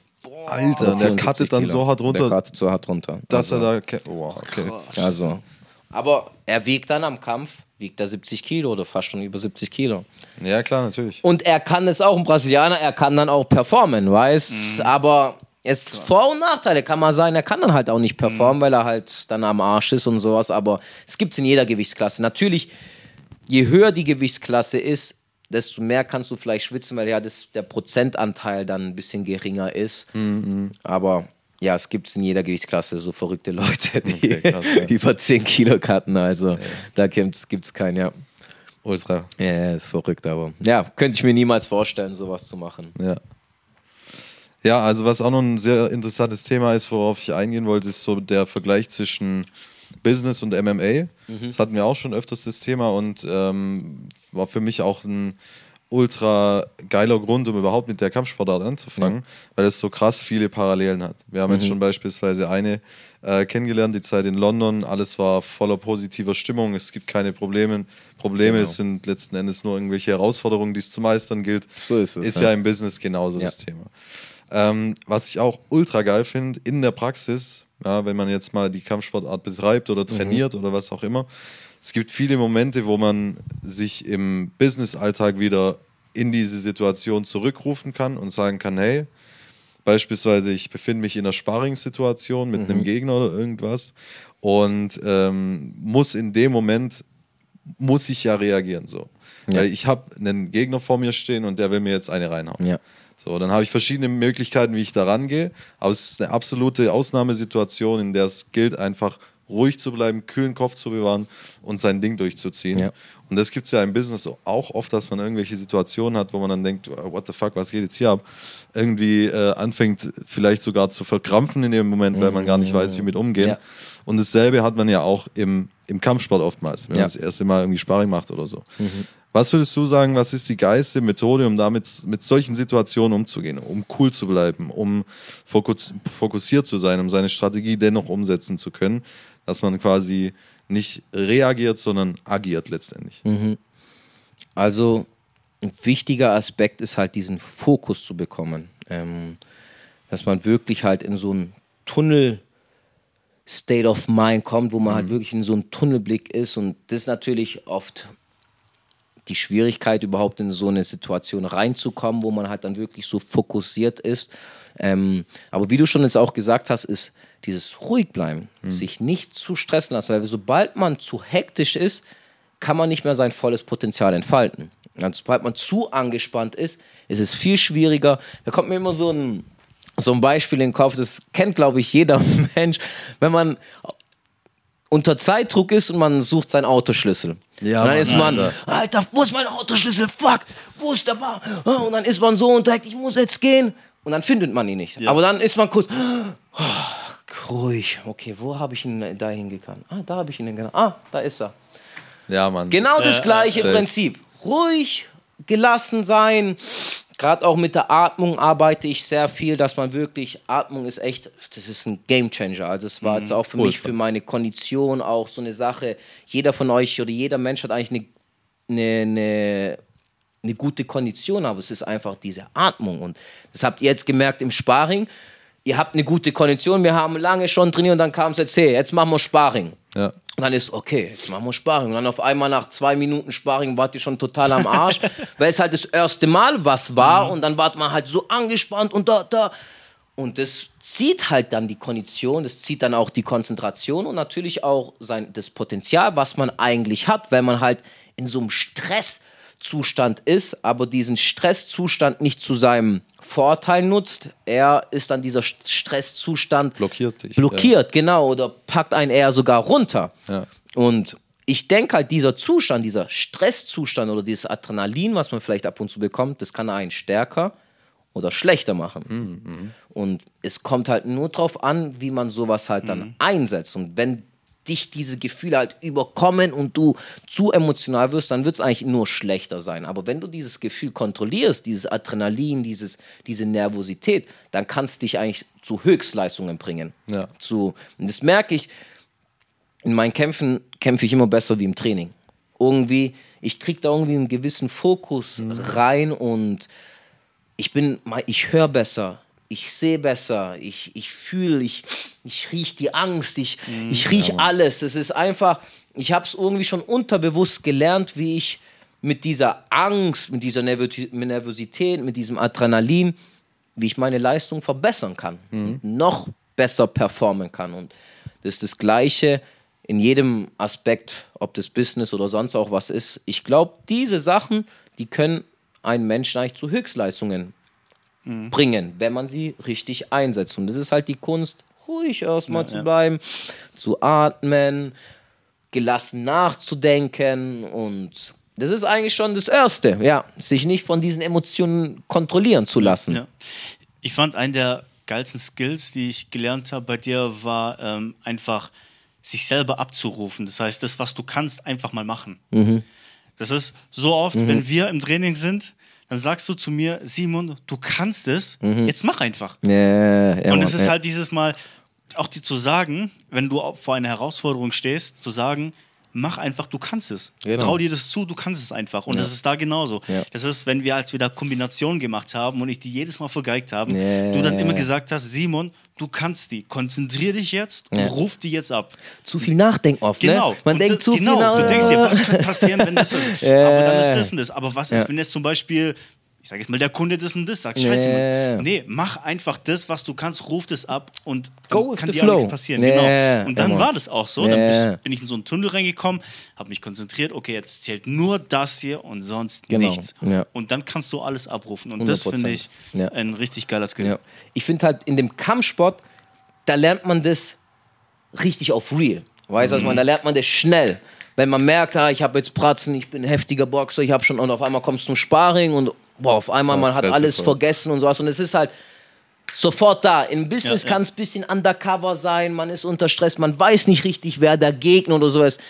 Alter, der cuttet dann Kilo. so hart runter. Der cuttet so hart runter. Dass also, er da. Oh, okay. Also. Aber er wiegt dann am Kampf, wiegt er 70 Kilo oder fast schon über 70 Kilo. Ja, klar, natürlich. Und er kann es auch, ein Brasilianer, er kann dann auch performen, weißt mhm. Aber Es ist Vor- und Nachteile kann man sein. Er kann dann halt auch nicht performen, weil er halt dann am Arsch ist und sowas. Aber es gibt es in jeder Gewichtsklasse. Natürlich, je höher die Gewichtsklasse ist, desto mehr kannst du vielleicht schwitzen, weil ja das, der Prozentanteil dann ein bisschen geringer ist. Aber ja, es gibt es in jeder Gewichtsklasse so verrückte Leute, die Okay, krass, ja. über 10 Kilo cutten. Also da gibt es keinen, ja. Ultra. Ja, ja, ist verrückt, aber ja, könnte ich mir niemals vorstellen, sowas zu machen. Ja. Ja, also was auch noch ein sehr interessantes Thema ist, worauf ich eingehen wollte, ist so der Vergleich zwischen Business und MMA. Das hatten wir auch schon öfters das Thema und ähm, war für mich auch ein ultra geiler Grund, um überhaupt mit der Kampfsportart anzufangen, weil es so krass viele Parallelen hat. Wir haben jetzt schon beispielsweise eine äh, kennengelernt, die Zeit in London, alles war voller positiver Stimmung, es gibt keine Probleme. Probleme, Genau. es sind letzten Endes nur irgendwelche Herausforderungen, die es zu meistern gilt. So ist es, Ist ja. ja im Business genauso Ja. das Thema. Ähm, was ich auch ultra geil finde, in der Praxis, ja, wenn man jetzt mal die Kampfsportart betreibt oder trainiert oder was auch immer, es gibt viele Momente, wo man sich im Business-Alltag wieder in diese Situation zurückrufen kann und sagen kann, hey, beispielsweise ich befinde mich in einer Sparringssituation mit einem Gegner oder irgendwas und ähm, muss in dem Moment, muss ich ja reagieren so. Ja. Weil ich habe einen Gegner vor mir stehen und der will mir jetzt eine reinhauen. Ja. So, dann habe ich verschiedene Möglichkeiten, wie ich da rangehe. Aber es ist eine absolute Ausnahmesituation, in der es gilt, einfach ruhig zu bleiben, kühlen Kopf zu bewahren und sein Ding durchzuziehen. Ja. Und das gibt es ja im Business auch oft, dass man irgendwelche Situationen hat, wo man dann denkt, what the fuck, was geht jetzt hier ab? Irgendwie äh, anfängt vielleicht sogar zu verkrampfen in dem Moment, weil man gar nicht weiß, wie mit umgehen. Ja. Und dasselbe hat man ja auch im, im Kampfsport oftmals, wenn Ja. man das erste Mal irgendwie Sparring macht oder so. Was würdest du sagen, was ist die geilste Methode, um damit mit solchen Situationen umzugehen, um cool zu bleiben, um fokus, fokussiert zu sein, um seine Strategie dennoch umsetzen zu können, dass man quasi nicht reagiert, sondern agiert letztendlich? Also ein wichtiger Aspekt ist halt diesen Fokus zu bekommen. Ähm, dass man wirklich halt in so einen Tunnel State of Mind kommt, wo man halt wirklich in so einem Tunnelblick ist und das ist natürlich oft die Schwierigkeit, überhaupt in so eine Situation reinzukommen, wo man halt dann wirklich so fokussiert ist. Ähm, aber wie du schon jetzt auch gesagt hast, ist dieses ruhig bleiben, sich nicht zu stressen lassen, weil sobald man zu hektisch ist, kann man nicht mehr sein volles Potenzial entfalten. Und sobald man zu angespannt ist, ist es viel schwieriger. Da kommt mir immer so ein, so ein Beispiel in den Kopf, das kennt, glaube ich, jeder Mensch, wenn man unter Zeitdruck ist und man sucht seinen Autoschlüssel. Ja, und dann Mann, ist man, Alter. Alter, wo ist mein Autoschlüssel? Fuck, wo ist der Bar? Ah, Und dann ist man so und denkt, ich muss jetzt gehen. Und dann findet man ihn nicht. Aber dann ist man kurz, oh, ruhig. Okay, wo habe ich ihn da hingegangen? Ah, da habe ich ihn hingegangen. Ah, da ist er. Ja, Mann. Genau das Ja, gleiche safe. Prinzip. Ruhig, gelassen sein. Gerade auch mit der Atmung arbeite ich sehr viel, dass man wirklich, Atmung ist echt, das ist ein Game Changer. Also es war jetzt auch für mich, Ultra. für meine Kondition auch so eine Sache. Jeder von euch oder jeder Mensch hat eigentlich eine, eine, eine, eine gute Kondition, aber es ist einfach diese Atmung. Und das habt ihr jetzt gemerkt im Sparring. Ihr habt eine gute Kondition, wir haben lange schon trainiert und dann kam es jetzt, hey, jetzt machen wir Sparring. Ja. Und dann ist, okay, jetzt machen wir Sparring. Und dann auf einmal nach zwei Minuten Sparring wart ihr schon total am Arsch, weil es halt das erste Mal was war und dann wart man halt so angespannt und da, da. Und das zieht halt dann die Kondition, das zieht dann auch die Konzentration und natürlich auch sein, das Potenzial, was man eigentlich hat, weil man halt in so einem Stresszustand ist, aber diesen Stresszustand nicht zu seinem Vorteil nutzt. Er ist dann dieser St- Stresszustand Blockiert dich, Blockiert, genau, oder packt einen eher sogar runter. Ja. Und ich denke halt, dieser Zustand, dieser Stresszustand oder dieses Adrenalin, was man vielleicht ab und zu bekommt, das kann einen stärker oder schlechter machen. Und es kommt halt nur drauf an, wie man sowas halt dann einsetzt. Und wenn dich diese Gefühle halt überkommen und du zu emotional wirst, dann wird es eigentlich nur schlechter sein. Aber wenn du dieses Gefühl kontrollierst, dieses Adrenalin, dieses, diese Nervosität, dann kannst du dich eigentlich zu Höchstleistungen bringen. Ja. Zu, und das merke ich, in meinen Kämpfen kämpfe ich immer besser wie im Training. Irgendwie, ich kriege da irgendwie einen gewissen Fokus rein und ich bin, mal- ich höre besser, ich sehe besser, ich, ich fühle, ich, ich rieche die Angst, ich, ich rieche alles. Es ist einfach, ich habe es irgendwie schon unterbewusst gelernt, wie ich mit dieser Angst, mit dieser Nervosität, mit diesem Adrenalin, wie ich meine Leistung verbessern kann, noch besser performen kann. Und das ist das Gleiche in jedem Aspekt, ob das Business oder sonst auch was ist. Ich glaube, diese Sachen, die können einen Menschen eigentlich zu Höchstleistungen bringen, wenn man sie richtig einsetzt. Und das ist halt die Kunst, ruhig erstmal Ja, zu ja. bleiben, zu atmen, gelassen nachzudenken und das ist eigentlich schon das Erste, ja, sich nicht von diesen Emotionen kontrollieren zu lassen. Ja. Ich fand, einen der geilsten Skills, die ich gelernt habe bei dir, war ähm, einfach sich selber abzurufen. Das heißt, das, was du kannst, einfach mal machen. Mhm. Das ist so oft, wenn wir im Training sind, dann sagst du zu mir, Simon, du kannst es, jetzt mach einfach. Mhm. Ja, ja, Und es ist halt dieses Mal, auch dir zu sagen, wenn du vor einer Herausforderung stehst, zu sagen, mach einfach, du kannst es. Genau. Trau dir das zu, du kannst es einfach. Und das ist da genauso. Ja. Das ist, wenn wir als wieder Kombinationen gemacht haben und ich die jedes Mal vergeigt haben, Ja. du dann immer gesagt hast, Simon, du kannst die. Konzentrier dich jetzt und Ja. ruf die jetzt ab. zu viel nachdenken oft, Genau. ne? Man Und denkt zu genau. viel nach. Du denkst dir, was könnte passieren, wenn das ist. Aber dann ist das und das. Aber was ist, Ja. wenn jetzt zum Beispiel, ich sage jetzt mal, der Kunde das und das sagt, Nee. scheiße, Mann. Nee, mach einfach das, was du kannst, ruf das ab und dann kann dir auch nichts passieren. Nee. Genau. Und dann war das auch so. Nee. Dann bin ich in so einen Tunnel reingekommen, habe mich konzentriert, okay, jetzt zählt nur das hier und sonst Genau. nichts. Ja. Und dann kannst du alles abrufen. Und das 100%. finde ich Ja. ein richtig geiler Skill. Ja. Ich finde halt in dem Kampfsport, da lernt man das richtig auf real. Weißt du, was meine? da lernt man das schnell. Wenn man merkt, ah, ich habe jetzt Pratzen, ich bin ein heftiger Boxer, ich habe schon und auf einmal kommst du zum Sparring und boah, auf einmal Ja, man hat alles voll. vergessen und sowas und es ist halt sofort da. Im Business Ja, ja. kann es ein bisschen undercover sein, man ist unter Stress, man weiß nicht richtig, wer der Gegner oder so ist.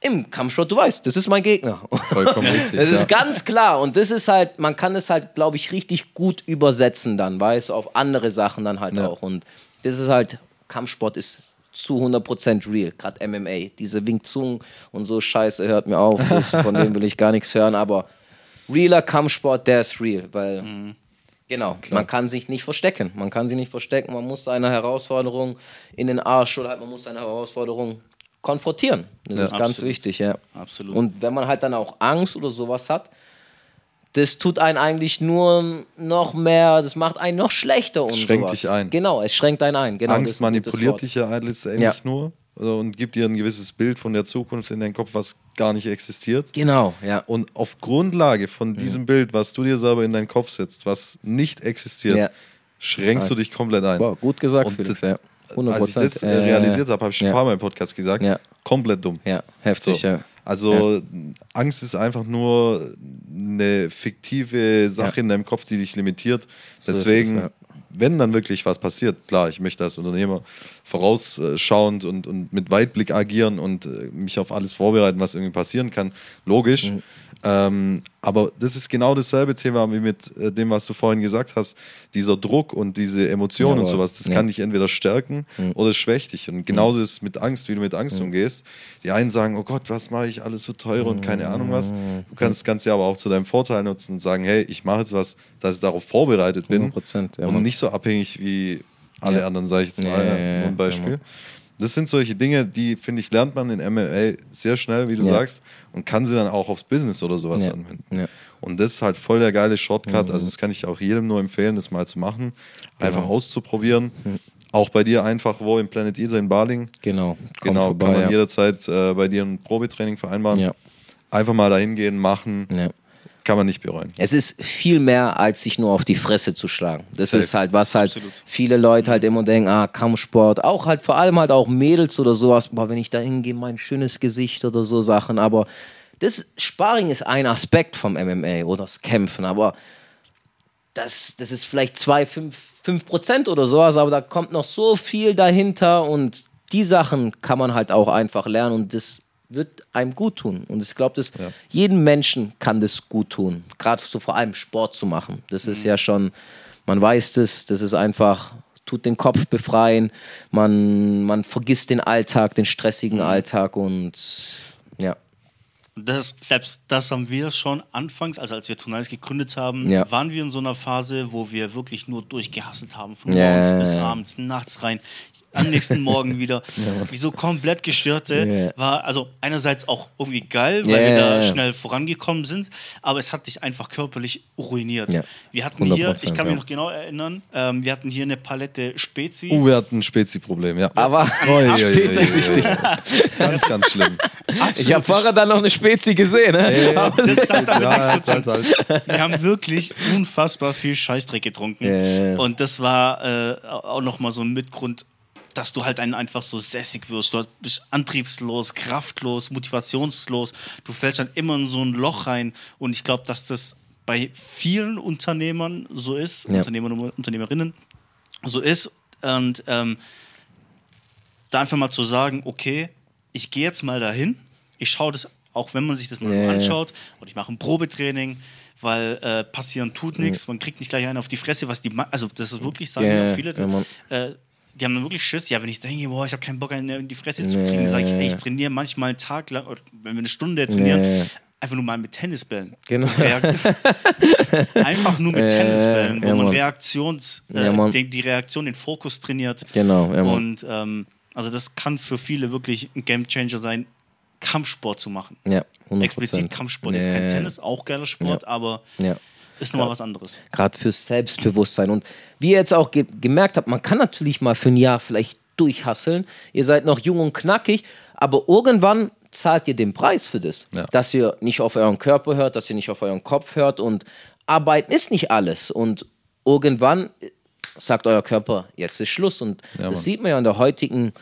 Im Kampfsport, du weißt, das ist mein Gegner. Vollkommen richtig. Das ja. ist ganz klar. Und das ist halt, man kann es halt, glaube ich, richtig gut übersetzen dann, weißt auf andere Sachen dann halt Ja. auch. Und das ist halt, Kampfsport ist zu 100% real, gerade MMA. Diese Wing Zung und so Scheiße hört mir auf, das, von dem will ich gar nichts hören, aber realer Kampfsport, der ist real, weil, genau, man kann sich nicht verstecken. Man kann sich nicht verstecken, man muss seine Herausforderung in den Arsch oder halt, man muss seine Herausforderung konfrontieren. Das Ja, ist ganz absolut. wichtig, ja. Absolut. Und wenn man halt dann auch Angst oder sowas hat, das tut einen eigentlich nur noch mehr, das macht einen noch schlechter und schränkt sowas. dich ein. Genau, es schränkt einen ein. Genau, Angst manipuliert dich ja letztendlich Ja. nur also, und gibt dir ein gewisses Bild von der Zukunft in deinen Kopf, was gar nicht existiert. Genau, ja. Und auf Grundlage von diesem Bild, was du dir selber in deinen Kopf setzt, was nicht existiert, Ja. schränkst du dich komplett ein. Boah, gut gesagt, Und Felix, ja. 100%. Als ich das äh, Äh, realisiert habe, habe ich schon ja. ein paar Mal im Podcast gesagt, Ja. komplett dumm. Ja, heftig, So. ja. Also Angst ist einfach nur eine fiktive Sache Ja. in deinem Kopf, die dich limitiert. So Deswegen, es, ja. Wenn dann wirklich was passiert, klar, ich möchte als Unternehmer vorausschauend und, und mit Weitblick agieren und äh, mich auf alles vorbereiten, was irgendwie passieren kann. Logisch. Mhm. Ähm, aber das ist genau dasselbe Thema wie mit äh, dem, was du vorhin gesagt hast. Dieser Druck und diese Emotionen und Jawohl. sowas, das Ja. kann dich entweder stärken oder es schwächt dich. Und genauso ist es mit Angst, wie du mit Angst umgehst. Die einen sagen, oh Gott, was mache ich, alles wird teurer und keine Ahnung was. Du kannst das Ganze aber auch zu deinem Vorteil nutzen und sagen, hey, ich mache jetzt was, dass ich darauf vorbereitet bin 100%, ja, und nicht so abhängig wie alle Ja. anderen, sage ich jetzt Ja, mal. ja, ja, ja, ein Beispiel. Das sind solche Dinge, die, finde ich, lernt man in MLA sehr schnell, wie du Ja. sagst, und kann sie dann auch aufs Business oder sowas Ja. anwenden. Ja. Und das ist halt voll der geile Shortcut. Also, das kann ich auch jedem nur empfehlen, das mal zu machen, einfach Genau. auszuprobieren. Auch bei dir einfach, wo im Planet Eater in Baling. Genau. Kommt Genau, vorbei, kann man jederzeit äh, bei dir ein Probetraining vereinbaren. Ja. Einfach mal dahin gehen, machen. Kann man nicht bereuen. Es ist viel mehr, als sich nur auf die Fresse zu schlagen. Das Safe. ist halt, was halt Absolut. viele Leute halt immer denken, ah, Kampfsport, auch halt vor allem halt auch Mädels oder sowas, boah, wenn ich da hingehe, mein schönes Gesicht oder so Sachen, aber das Sparring ist ein Aspekt vom MMA oder das Kämpfen, aber das, das ist vielleicht zwei, fünf, fünf Prozent oder sowas, aber da kommt noch so viel dahinter und die Sachen kann man halt auch einfach lernen und das wird einem gut tun. Und ich glaube, dass Ja. jedem Menschen kann das gut tun. Gerade so vor allem Sport zu machen. Das ist ja schon, man weiß das, das ist einfach, tut den Kopf befreien, man, man vergisst den Alltag, den stressigen Alltag und ja. Das, selbst das haben wir schon anfangs, also als wir Tonais gegründet haben, Ja. waren wir in so einer Phase, wo wir wirklich nur durchgehasselt haben, von Ja, morgens ja, bis abends, nachts rein, am nächsten Morgen wieder. Wie so komplett gestörte Ja. war also einerseits auch irgendwie geil, weil Ja, wir da ja, ja. schnell vorangekommen sind, aber es hat dich einfach körperlich ruiniert. Ja. Wir hatten hier, 100%, ich kann mich ja. noch genau erinnern, ähm, wir hatten hier eine Palette Spezi. Uh, wir hatten ein Spezi-Problem, ja. Aber Ui, ui, ui, Spezi ist ui, ui. wichtig. Ganz, ganz schlimm. Ich habe vorher dann noch eine Spezi gesehen. Ne? Aber Das hat damit Ja, nichts zu halt, tun. halt, halt. Wir haben wirklich unfassbar viel Scheißdreck getrunken. Ja, ja, ja. Und das war äh, auch nochmal so ein Mitgrund, dass du halt einen einfach so sässig wirst. Du bist antriebslos, kraftlos, motivationslos. Du fällst dann immer in so ein Loch rein. Und ich glaube, dass das bei vielen Unternehmern so ist, Ja. Unternehmern und Unternehmerinnen so ist. Und ähm, da einfach mal zu sagen, okay, ich gehe jetzt mal dahin, ich schaue das, auch wenn man sich das mal ja. anschaut, und ich mache ein Probetraining, weil äh, passieren tut nichts, man kriegt nicht gleich einen auf die Fresse, was die, ma- also das ist wirklich, sagen ja, ja, viele, äh, die haben dann wirklich Schiss, ja, wenn ich denke, boah, ich habe keinen Bock, einen in die Fresse zu Nee, kriegen, sage ich, ey, ich trainiere manchmal einen Tag lang, oder wenn wir eine Stunde trainieren, ja. einfach nur mal mit Tennisbällen. Genau. Einfach nur mit Ja, Tennisbällen, wo ja, man. Reaktions, äh, Ja, Mann. die, die Reaktion, den Fokus trainiert. Genau, ja. Und ähm, also das kann für viele wirklich ein Gamechanger sein, Kampfsport zu machen. Ja, 100%. Explizit Kampfsport ist kein Tennis, auch geiler Sport, aber. Ist nochmal was anderes. Gerade fürs Selbstbewusstsein. Und wie ihr jetzt auch ge gemerkt habt, man kann natürlich mal für ein Jahr vielleicht durchhasseln. Ihr seid noch jung und knackig, aber irgendwann zahlt ihr den Preis für das. Ja. Dass ihr nicht auf euren Körper hört, dass ihr nicht auf euren Kopf hört. Und Arbeiten ist nicht alles. Und irgendwann sagt euer Körper, jetzt ist Schluss. Und Ja, das sieht man ja in der heutigen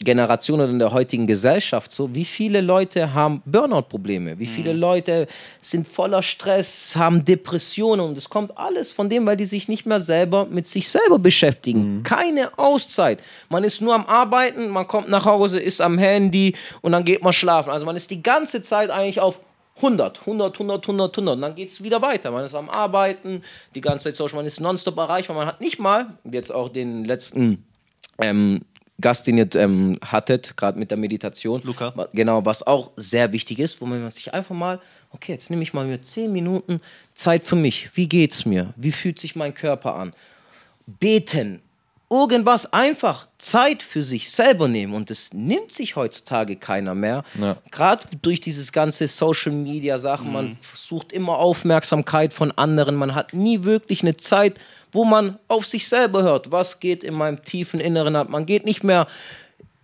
Generation oder in der heutigen Gesellschaft so, wie viele Leute haben Burnout-Probleme, wie viele Leute sind voller Stress, haben Depressionen und es kommt alles von dem, weil die sich nicht mehr selber mit sich selber beschäftigen. Keine Auszeit. Man ist nur am Arbeiten, man kommt nach Hause, ist am Handy und dann geht man schlafen. Also man ist die ganze Zeit eigentlich auf 100, 100, 100, 100, 100. Und dann geht es wieder weiter. Man ist am Arbeiten, die ganze Zeit social, man ist nonstop erreichbar. Man hat nicht mal, jetzt auch den letzten ähm, Gast, den ihr ähm, hattet, gerade mit der Meditation. Luca. Genau, was auch sehr wichtig ist, wo man sich einfach mal, okay, jetzt nehme ich mal mir zehn Minuten Zeit für mich. Wie geht's mir? Wie fühlt sich mein Körper an? Beten. Irgendwas einfach Zeit für sich selber nehmen und das nimmt sich heutzutage keiner mehr. Ja. Gerade durch dieses ganze Social Media Sachen, man sucht immer Aufmerksamkeit von anderen, man hat nie wirklich eine Zeit, wo man auf sich selber hört, was geht in meinem tiefen Inneren ab. Man geht nicht mehr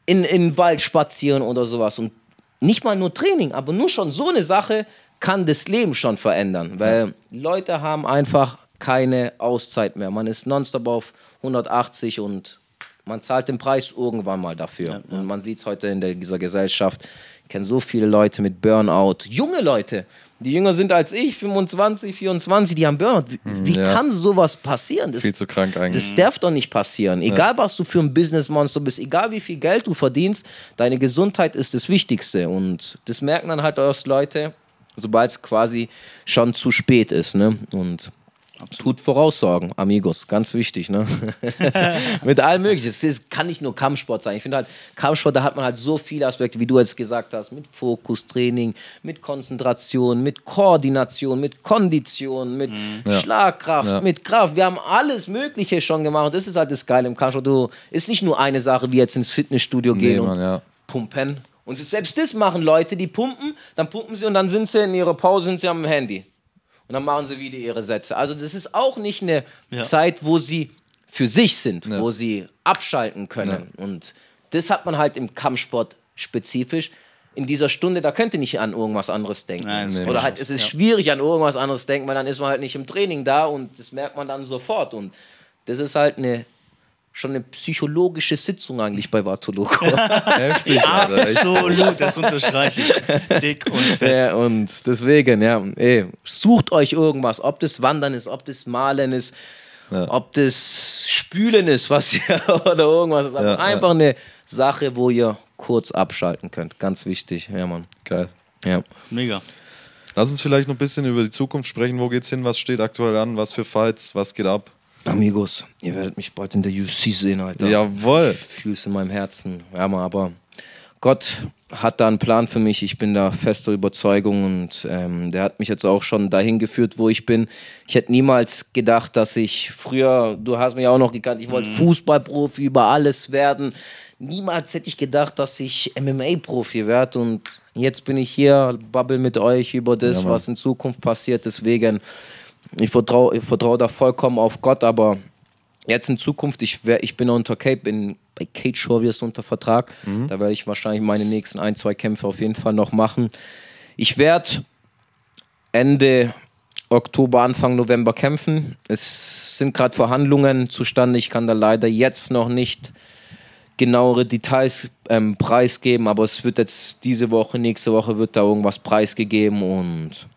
in, in den Wald spazieren oder sowas. Und nicht mal nur Training, aber nur schon so eine Sache kann das Leben schon verändern. Weil Leute haben einfach keine Auszeit mehr. Man ist nonstop auf 180 und man zahlt den Preis irgendwann mal dafür. Und man sieht es heute in der, dieser Gesellschaft. Ich kenne so viele Leute mit Burnout. Junge Leute, die jünger sind als ich, 25, 24, die haben Burnout. Wie, wie ja. kann sowas passieren? Das, Viel zu krank eigentlich. das darf doch nicht passieren. Egal, was du für ein Businessmonster bist, egal wie viel Geld du verdienst, deine Gesundheit ist das Wichtigste. Und das merken dann halt erst Leute, sobald es quasi schon zu spät ist. Ne? Und tut Voraussorgen, Amigos, ganz wichtig. Ne? Mit allem Möglichen. Es kann nicht nur Kampfsport sein. Ich finde halt, Kampfsport, da hat man halt so viele Aspekte, wie du jetzt gesagt hast, mit Fokustraining, mit Konzentration, mit Koordination, mit Kondition, mit Ja. Schlagkraft, Ja. mit Kraft. Wir haben alles Mögliche schon gemacht. Das ist halt das Geile im Kampfsport. Du ist nicht nur eine Sache, wie jetzt ins Fitnessstudio gehen Nee, und Mann, ja. pumpen. Und selbst das machen Leute, die pumpen, dann pumpen sie und dann sind sie in ihrer Pause sind sie am Handy. Und dann machen sie wieder ihre Sätze. Also das ist auch nicht eine Ja. Zeit, wo sie für sich sind, Ja. wo sie abschalten können. Und das hat man halt im Kampfsport spezifisch. In dieser Stunde, da könnt ihr nicht an irgendwas anderes denken. Nein, ist Oder halt, es ist Ja. schwierig an irgendwas anderes denken, weil dann ist man halt nicht im Training da und das merkt man dann sofort. Und das ist halt eine schon eine psychologische Sitzung eigentlich bei Vatoloco. Heftig. Absolut, das unterstreiche ich. Dick und fett. Ja, und deswegen, ja, ey, sucht euch irgendwas, ob das Wandern ist, ob das Malen ist, ob das Spülen ist, was ihr oder irgendwas ist. Aber Ja, einfach eine Sache, wo ihr kurz abschalten könnt. Ganz wichtig, ja, Mann. Geil. Ja. Mega. Lass uns vielleicht noch ein bisschen über die Zukunft sprechen. Wo geht's hin? Was steht aktuell an? Was für Fights? Was geht ab? Amigos, ihr werdet mich bald in der UC sehen, Alter. Jawohl. Fühl's in meinem Herzen. Ja, Mann, aber Gott hat da einen Plan für mich. Ich bin da fester Überzeugung und ähm, der hat mich jetzt auch schon dahin geführt, wo ich bin. Ich hätte niemals gedacht, dass ich früher, du hast mich auch noch gekannt, ich wollte Fußballprofi über alles werden. Niemals hätte ich gedacht, dass ich MMA-Profi werde und jetzt bin ich hier, babbel mit euch über das, Ja, was in Zukunft passiert. Deswegen, ich vertraue ich vertrau da vollkommen auf Gott, aber jetzt in Zukunft, ich, wär, ich bin unter Cape, bin bei Cage Warriors unter Vertrag. Da werde ich wahrscheinlich meine nächsten ein, zwei Kämpfe auf jeden Fall noch machen. Ich werde Ende Oktober, Anfang November kämpfen. Es sind gerade Verhandlungen zustande. Ich kann da leider jetzt noch nicht genauere Details ähm, preisgeben, aber es wird jetzt diese Woche, nächste Woche wird da irgendwas preisgegeben und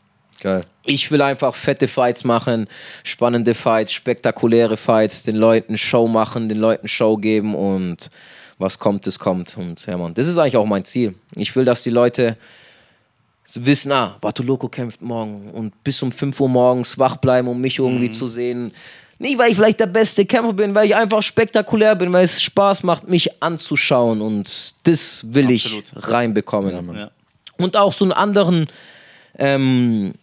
Geil. ich will einfach fette Fights machen, spannende Fights, spektakuläre Fights, den Leuten Show machen, den Leuten Show geben und was kommt, es kommt. Und ja, man, das ist eigentlich auch mein Ziel. Ich will, dass die Leute wissen, ah, Bartoloko kämpft morgen und bis um 5 Uhr morgens wach bleiben, um mich irgendwie zu sehen. Nicht, weil ich vielleicht der beste Kämpfer bin, weil ich einfach spektakulär bin, weil es Spaß macht, mich anzuschauen und das will Absolut. ich reinbekommen. Ja. Und auch so einen anderen, ähm,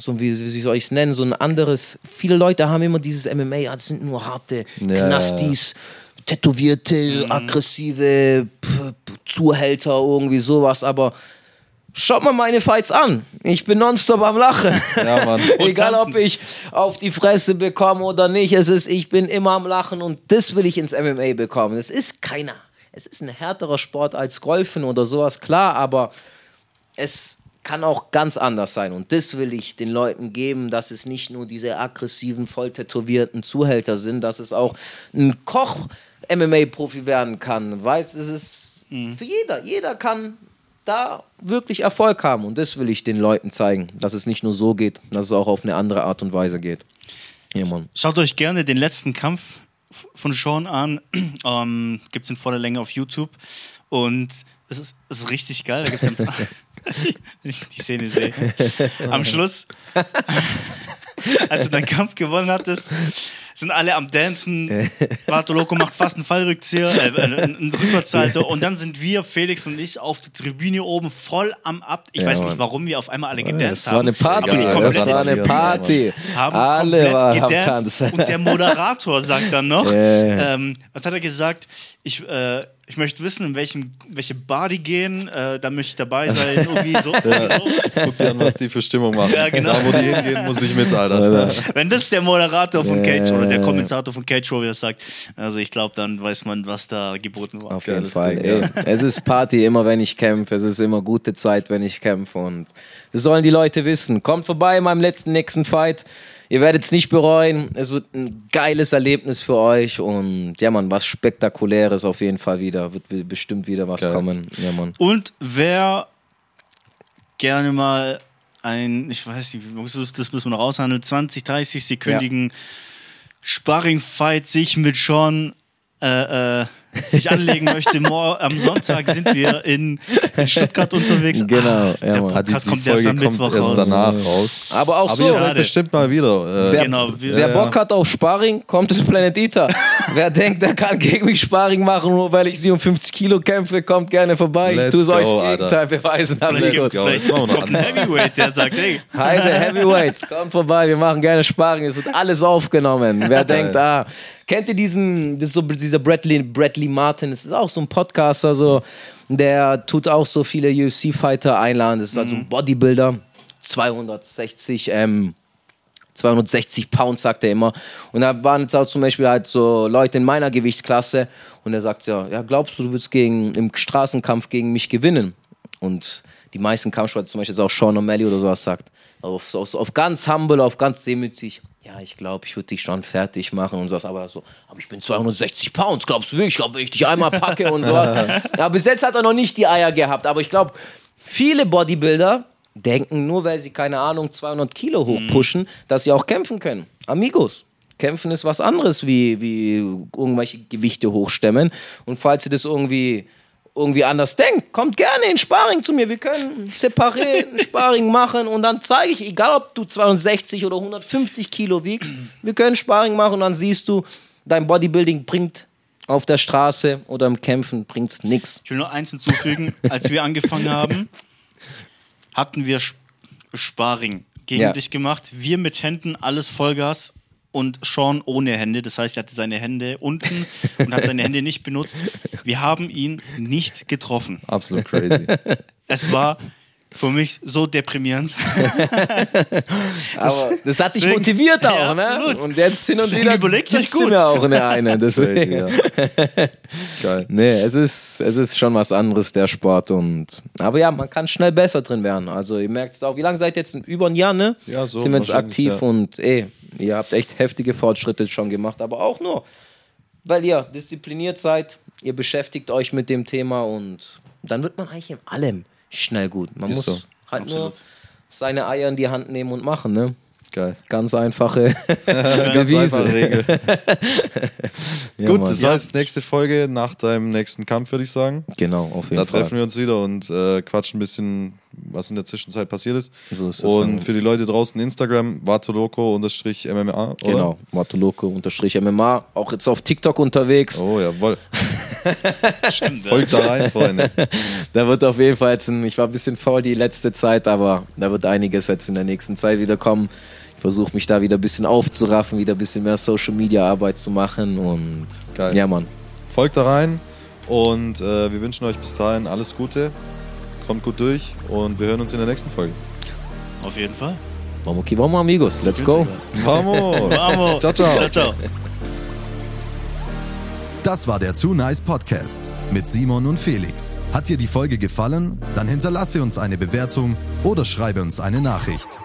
so wie, wie soll ich es nennen, so ein anderes, viele Leute haben immer dieses MMA, ja, das sind nur harte Ja, Knastis, tätowierte, aggressive P P Zuhälter, irgendwie sowas, aber schaut mal meine Fights an. Ich bin nonstop am Lachen. Ja, Mann. Egal, tanzen. ob ich auf die Fresse bekomme oder nicht, es ist, ich bin immer am Lachen und das will ich ins MMA bekommen. Es ist keiner. Es ist ein härterer Sport als Golfen oder sowas, klar, aber es kann auch ganz anders sein. Und das will ich den Leuten geben, dass es nicht nur diese aggressiven, voll tätowierten Zuhälter sind, dass es auch ein Koch MMA-Profi werden kann. Weißt, es ist für jeder. Jeder kann da wirklich Erfolg haben. Und das will ich den Leuten zeigen, dass es nicht nur so geht, dass es auch auf eine andere Art und Weise geht. Ja, Mann. Schaut euch gerne den letzten Kampf von Sean an. Ähm, gibt es in voller Länge auf YouTube. Und es ist, es ist richtig geil. Da gibt's ein paar, die Szene sehe. Am Schluss, als du deinen Kampf gewonnen hattest, sind alle am Dancen. Bartoloko macht fast einen Fallrückzieher, äh, einen, Rückwärtssalto. Und dann sind wir, Felix und ich, auf der Tribüne oben voll am Ab. Ich Ja, weiß nicht, warum wir auf einmal alle gedanced Das war haben. eine Party. Das war eine Party. haben Alle waren am gedanced. Und der Moderator sagt dann noch, Ja. ähm, was hat er gesagt? Ich, äh, ich möchte wissen, in welchem, welche Bar die gehen, äh, da möchte ich dabei sein. Irgendwie so. Irgendwie so. Guck dir an, was die für Stimmung machen. Ja, genau. Da, wo die hingehen, muss ich mit, Alter. Wenn das der Moderator von Ja. Cage oder der Kommentator von Cage Warriors sagt, also ich glaube, dann weiß man, was da geboten war. Auf jeden Geiles Fall. Ding, ey. ja. Es ist Party immer, wenn ich kämpfe. Es ist immer gute Zeit, wenn ich kämpfe. Und das sollen die Leute wissen. Kommt vorbei in meinem letzten nächsten Fight. Ihr werdet es nicht bereuen. Es wird ein geiles Erlebnis für euch. Und ja, Mann, was Spektakuläres auf jeden Fall wieder. Wird bestimmt wieder was Geil. kommen. Ja, Mann. Und wer gerne mal ein, ich weiß nicht, das das müssen wir noch aushandeln, 20, 30 sekündigen Sparring-Fight sich mit Sean äh, äh, sich anlegen möchte. Am Sonntag sind wir in, in Stuttgart unterwegs. Genau, Ah, ja, der Mann. Ah, die, Podcast die kommt erst Folge am kommt Mittwoch erst raus. danach raus. Aber auch Aber so. ihr seid bestimmt mal wieder. Äh, Wer, Genau, wir- wer Ja, Bock hat auf Sparring, kommt ins Planet Eater. Wer denkt, der kann gegen mich Sparring machen, nur weil ich 57 Kilo kämpfe, kommt gerne vorbei. Let's ich tue es euch das. Gegenteil beweisen. Vielleicht, gut. go. vielleicht Jetzt machen wir noch kommt ein andere. Heavyweight, der sagt, hey, Hi, der Heavyweights, kommt vorbei, wir machen gerne Sparring, es wird alles aufgenommen. Wer denkt, ah, kennt ihr diesen, das ist so dieser Bradley, Bradley Martin, das ist auch so ein Podcaster, so, der tut auch so viele UFC-Fighter einladen, das ist also ein Bodybuilder, 260, ähm, 260 Pounds, sagt er immer. Und da waren jetzt auch zum Beispiel halt so Leute in meiner Gewichtsklasse und er sagt ja, ja, glaubst du, du würdest gegen, im Straßenkampf gegen mich gewinnen? Und die meisten Kampfsportler, zum Beispiel jetzt auch Sean O'Malley oder sowas, sagt, auf, auf, auf ganz humble, auf ganz demütig, ja, ich glaube, ich würde dich schon fertig machen und sowas, aber so, aber ich bin 260 Pounds, glaubst du wirklich? Ich glaube, wenn ich dich einmal packe und sowas. aber bis jetzt hat er noch nicht die Eier gehabt, aber ich glaube, viele Bodybuilder denken, nur weil sie, keine Ahnung, 200 Kilo hochpushen, dass sie auch kämpfen können. Amigos. Kämpfen ist was anderes wie, wie irgendwelche Gewichte hochstemmen. Und falls ihr das irgendwie, irgendwie anders denkt, kommt gerne in Sparring zu mir. Wir können separat ein Sparring machen und dann zeige ich, egal ob du 260 oder 150 Kilo wiegst, wir können Sparring machen und dann siehst du, dein Bodybuilding bringt auf der Straße oder im Kämpfen bringt es nichts. Ich will nur eins hinzufügen. Als wir angefangen haben, hatten wir Sp- Sparring gegen Ja. dich gemacht. Wir mit Händen, alles Vollgas und Sean ohne Hände. Das heißt, er hatte seine Hände unten und hat seine Hände nicht benutzt. Wir haben ihn nicht getroffen. Absolut crazy. Es war für mich so deprimierend. Aber das hat dich Deswegen- motiviert auch, Ja, ne? absolut. Und jetzt hin und Deswegen wieder überlegt's euch gut. mir auch eine eine. Deswegen. ja. Geil. Nee, es ist, es ist schon was anderes, der Sport. Und, aber ja, man kann schnell besser drin werden. Also ihr merkt es auch. Wie lange seid ihr jetzt? Über ein Jahr, ne? Ja, so Sind wir jetzt aktiv ja. und ey, ihr habt echt heftige Fortschritte schon gemacht. Aber auch nur, weil ihr diszipliniert seid, ihr beschäftigt euch mit dem Thema und dann wird man eigentlich in allem schnell gut. Man Ist muss so. halt nur Absolut. seine Eier in die Hand nehmen und machen, ne? Geil. Ganz einfache Devise. Regel. Ja, Gut, Mann. das heißt, nächste Folge nach deinem nächsten Kampf, würde ich sagen. Genau, auf jeden Da Fall. treffen wir uns wieder und äh, quatschen ein bisschen, was in der Zwischenzeit passiert ist. So ist und ja. für die Leute draußen Instagram, vatoloco-mma. oder? Genau, Matoloke unterstrich MMA, auch jetzt auf TikTok unterwegs. Oh, jawohl. Stimmt. ja. Folgt da rein, Freunde. Da wird auf jeden Fall jetzt ein, ich war ein bisschen faul die letzte Zeit, aber da wird einiges jetzt in der nächsten Zeit wieder kommen. Ich versuche mich da wieder ein bisschen aufzuraffen, wieder ein bisschen mehr Social Media Arbeit zu machen und Geil. ja, Mann. Folgt da rein und äh, wir wünschen euch bis dahin alles Gute. Kommt gut durch und wir hören uns in der nächsten Folge. Auf jeden Fall. Vamos que vamos, amigos. Let's go. Vamos! Vamos. Ciao, ciao. ciao, ciao. Das war der Too Nice Podcast mit Simon und Felix. Hat dir die Folge gefallen? Dann hinterlasse uns eine Bewertung oder schreibe uns eine Nachricht.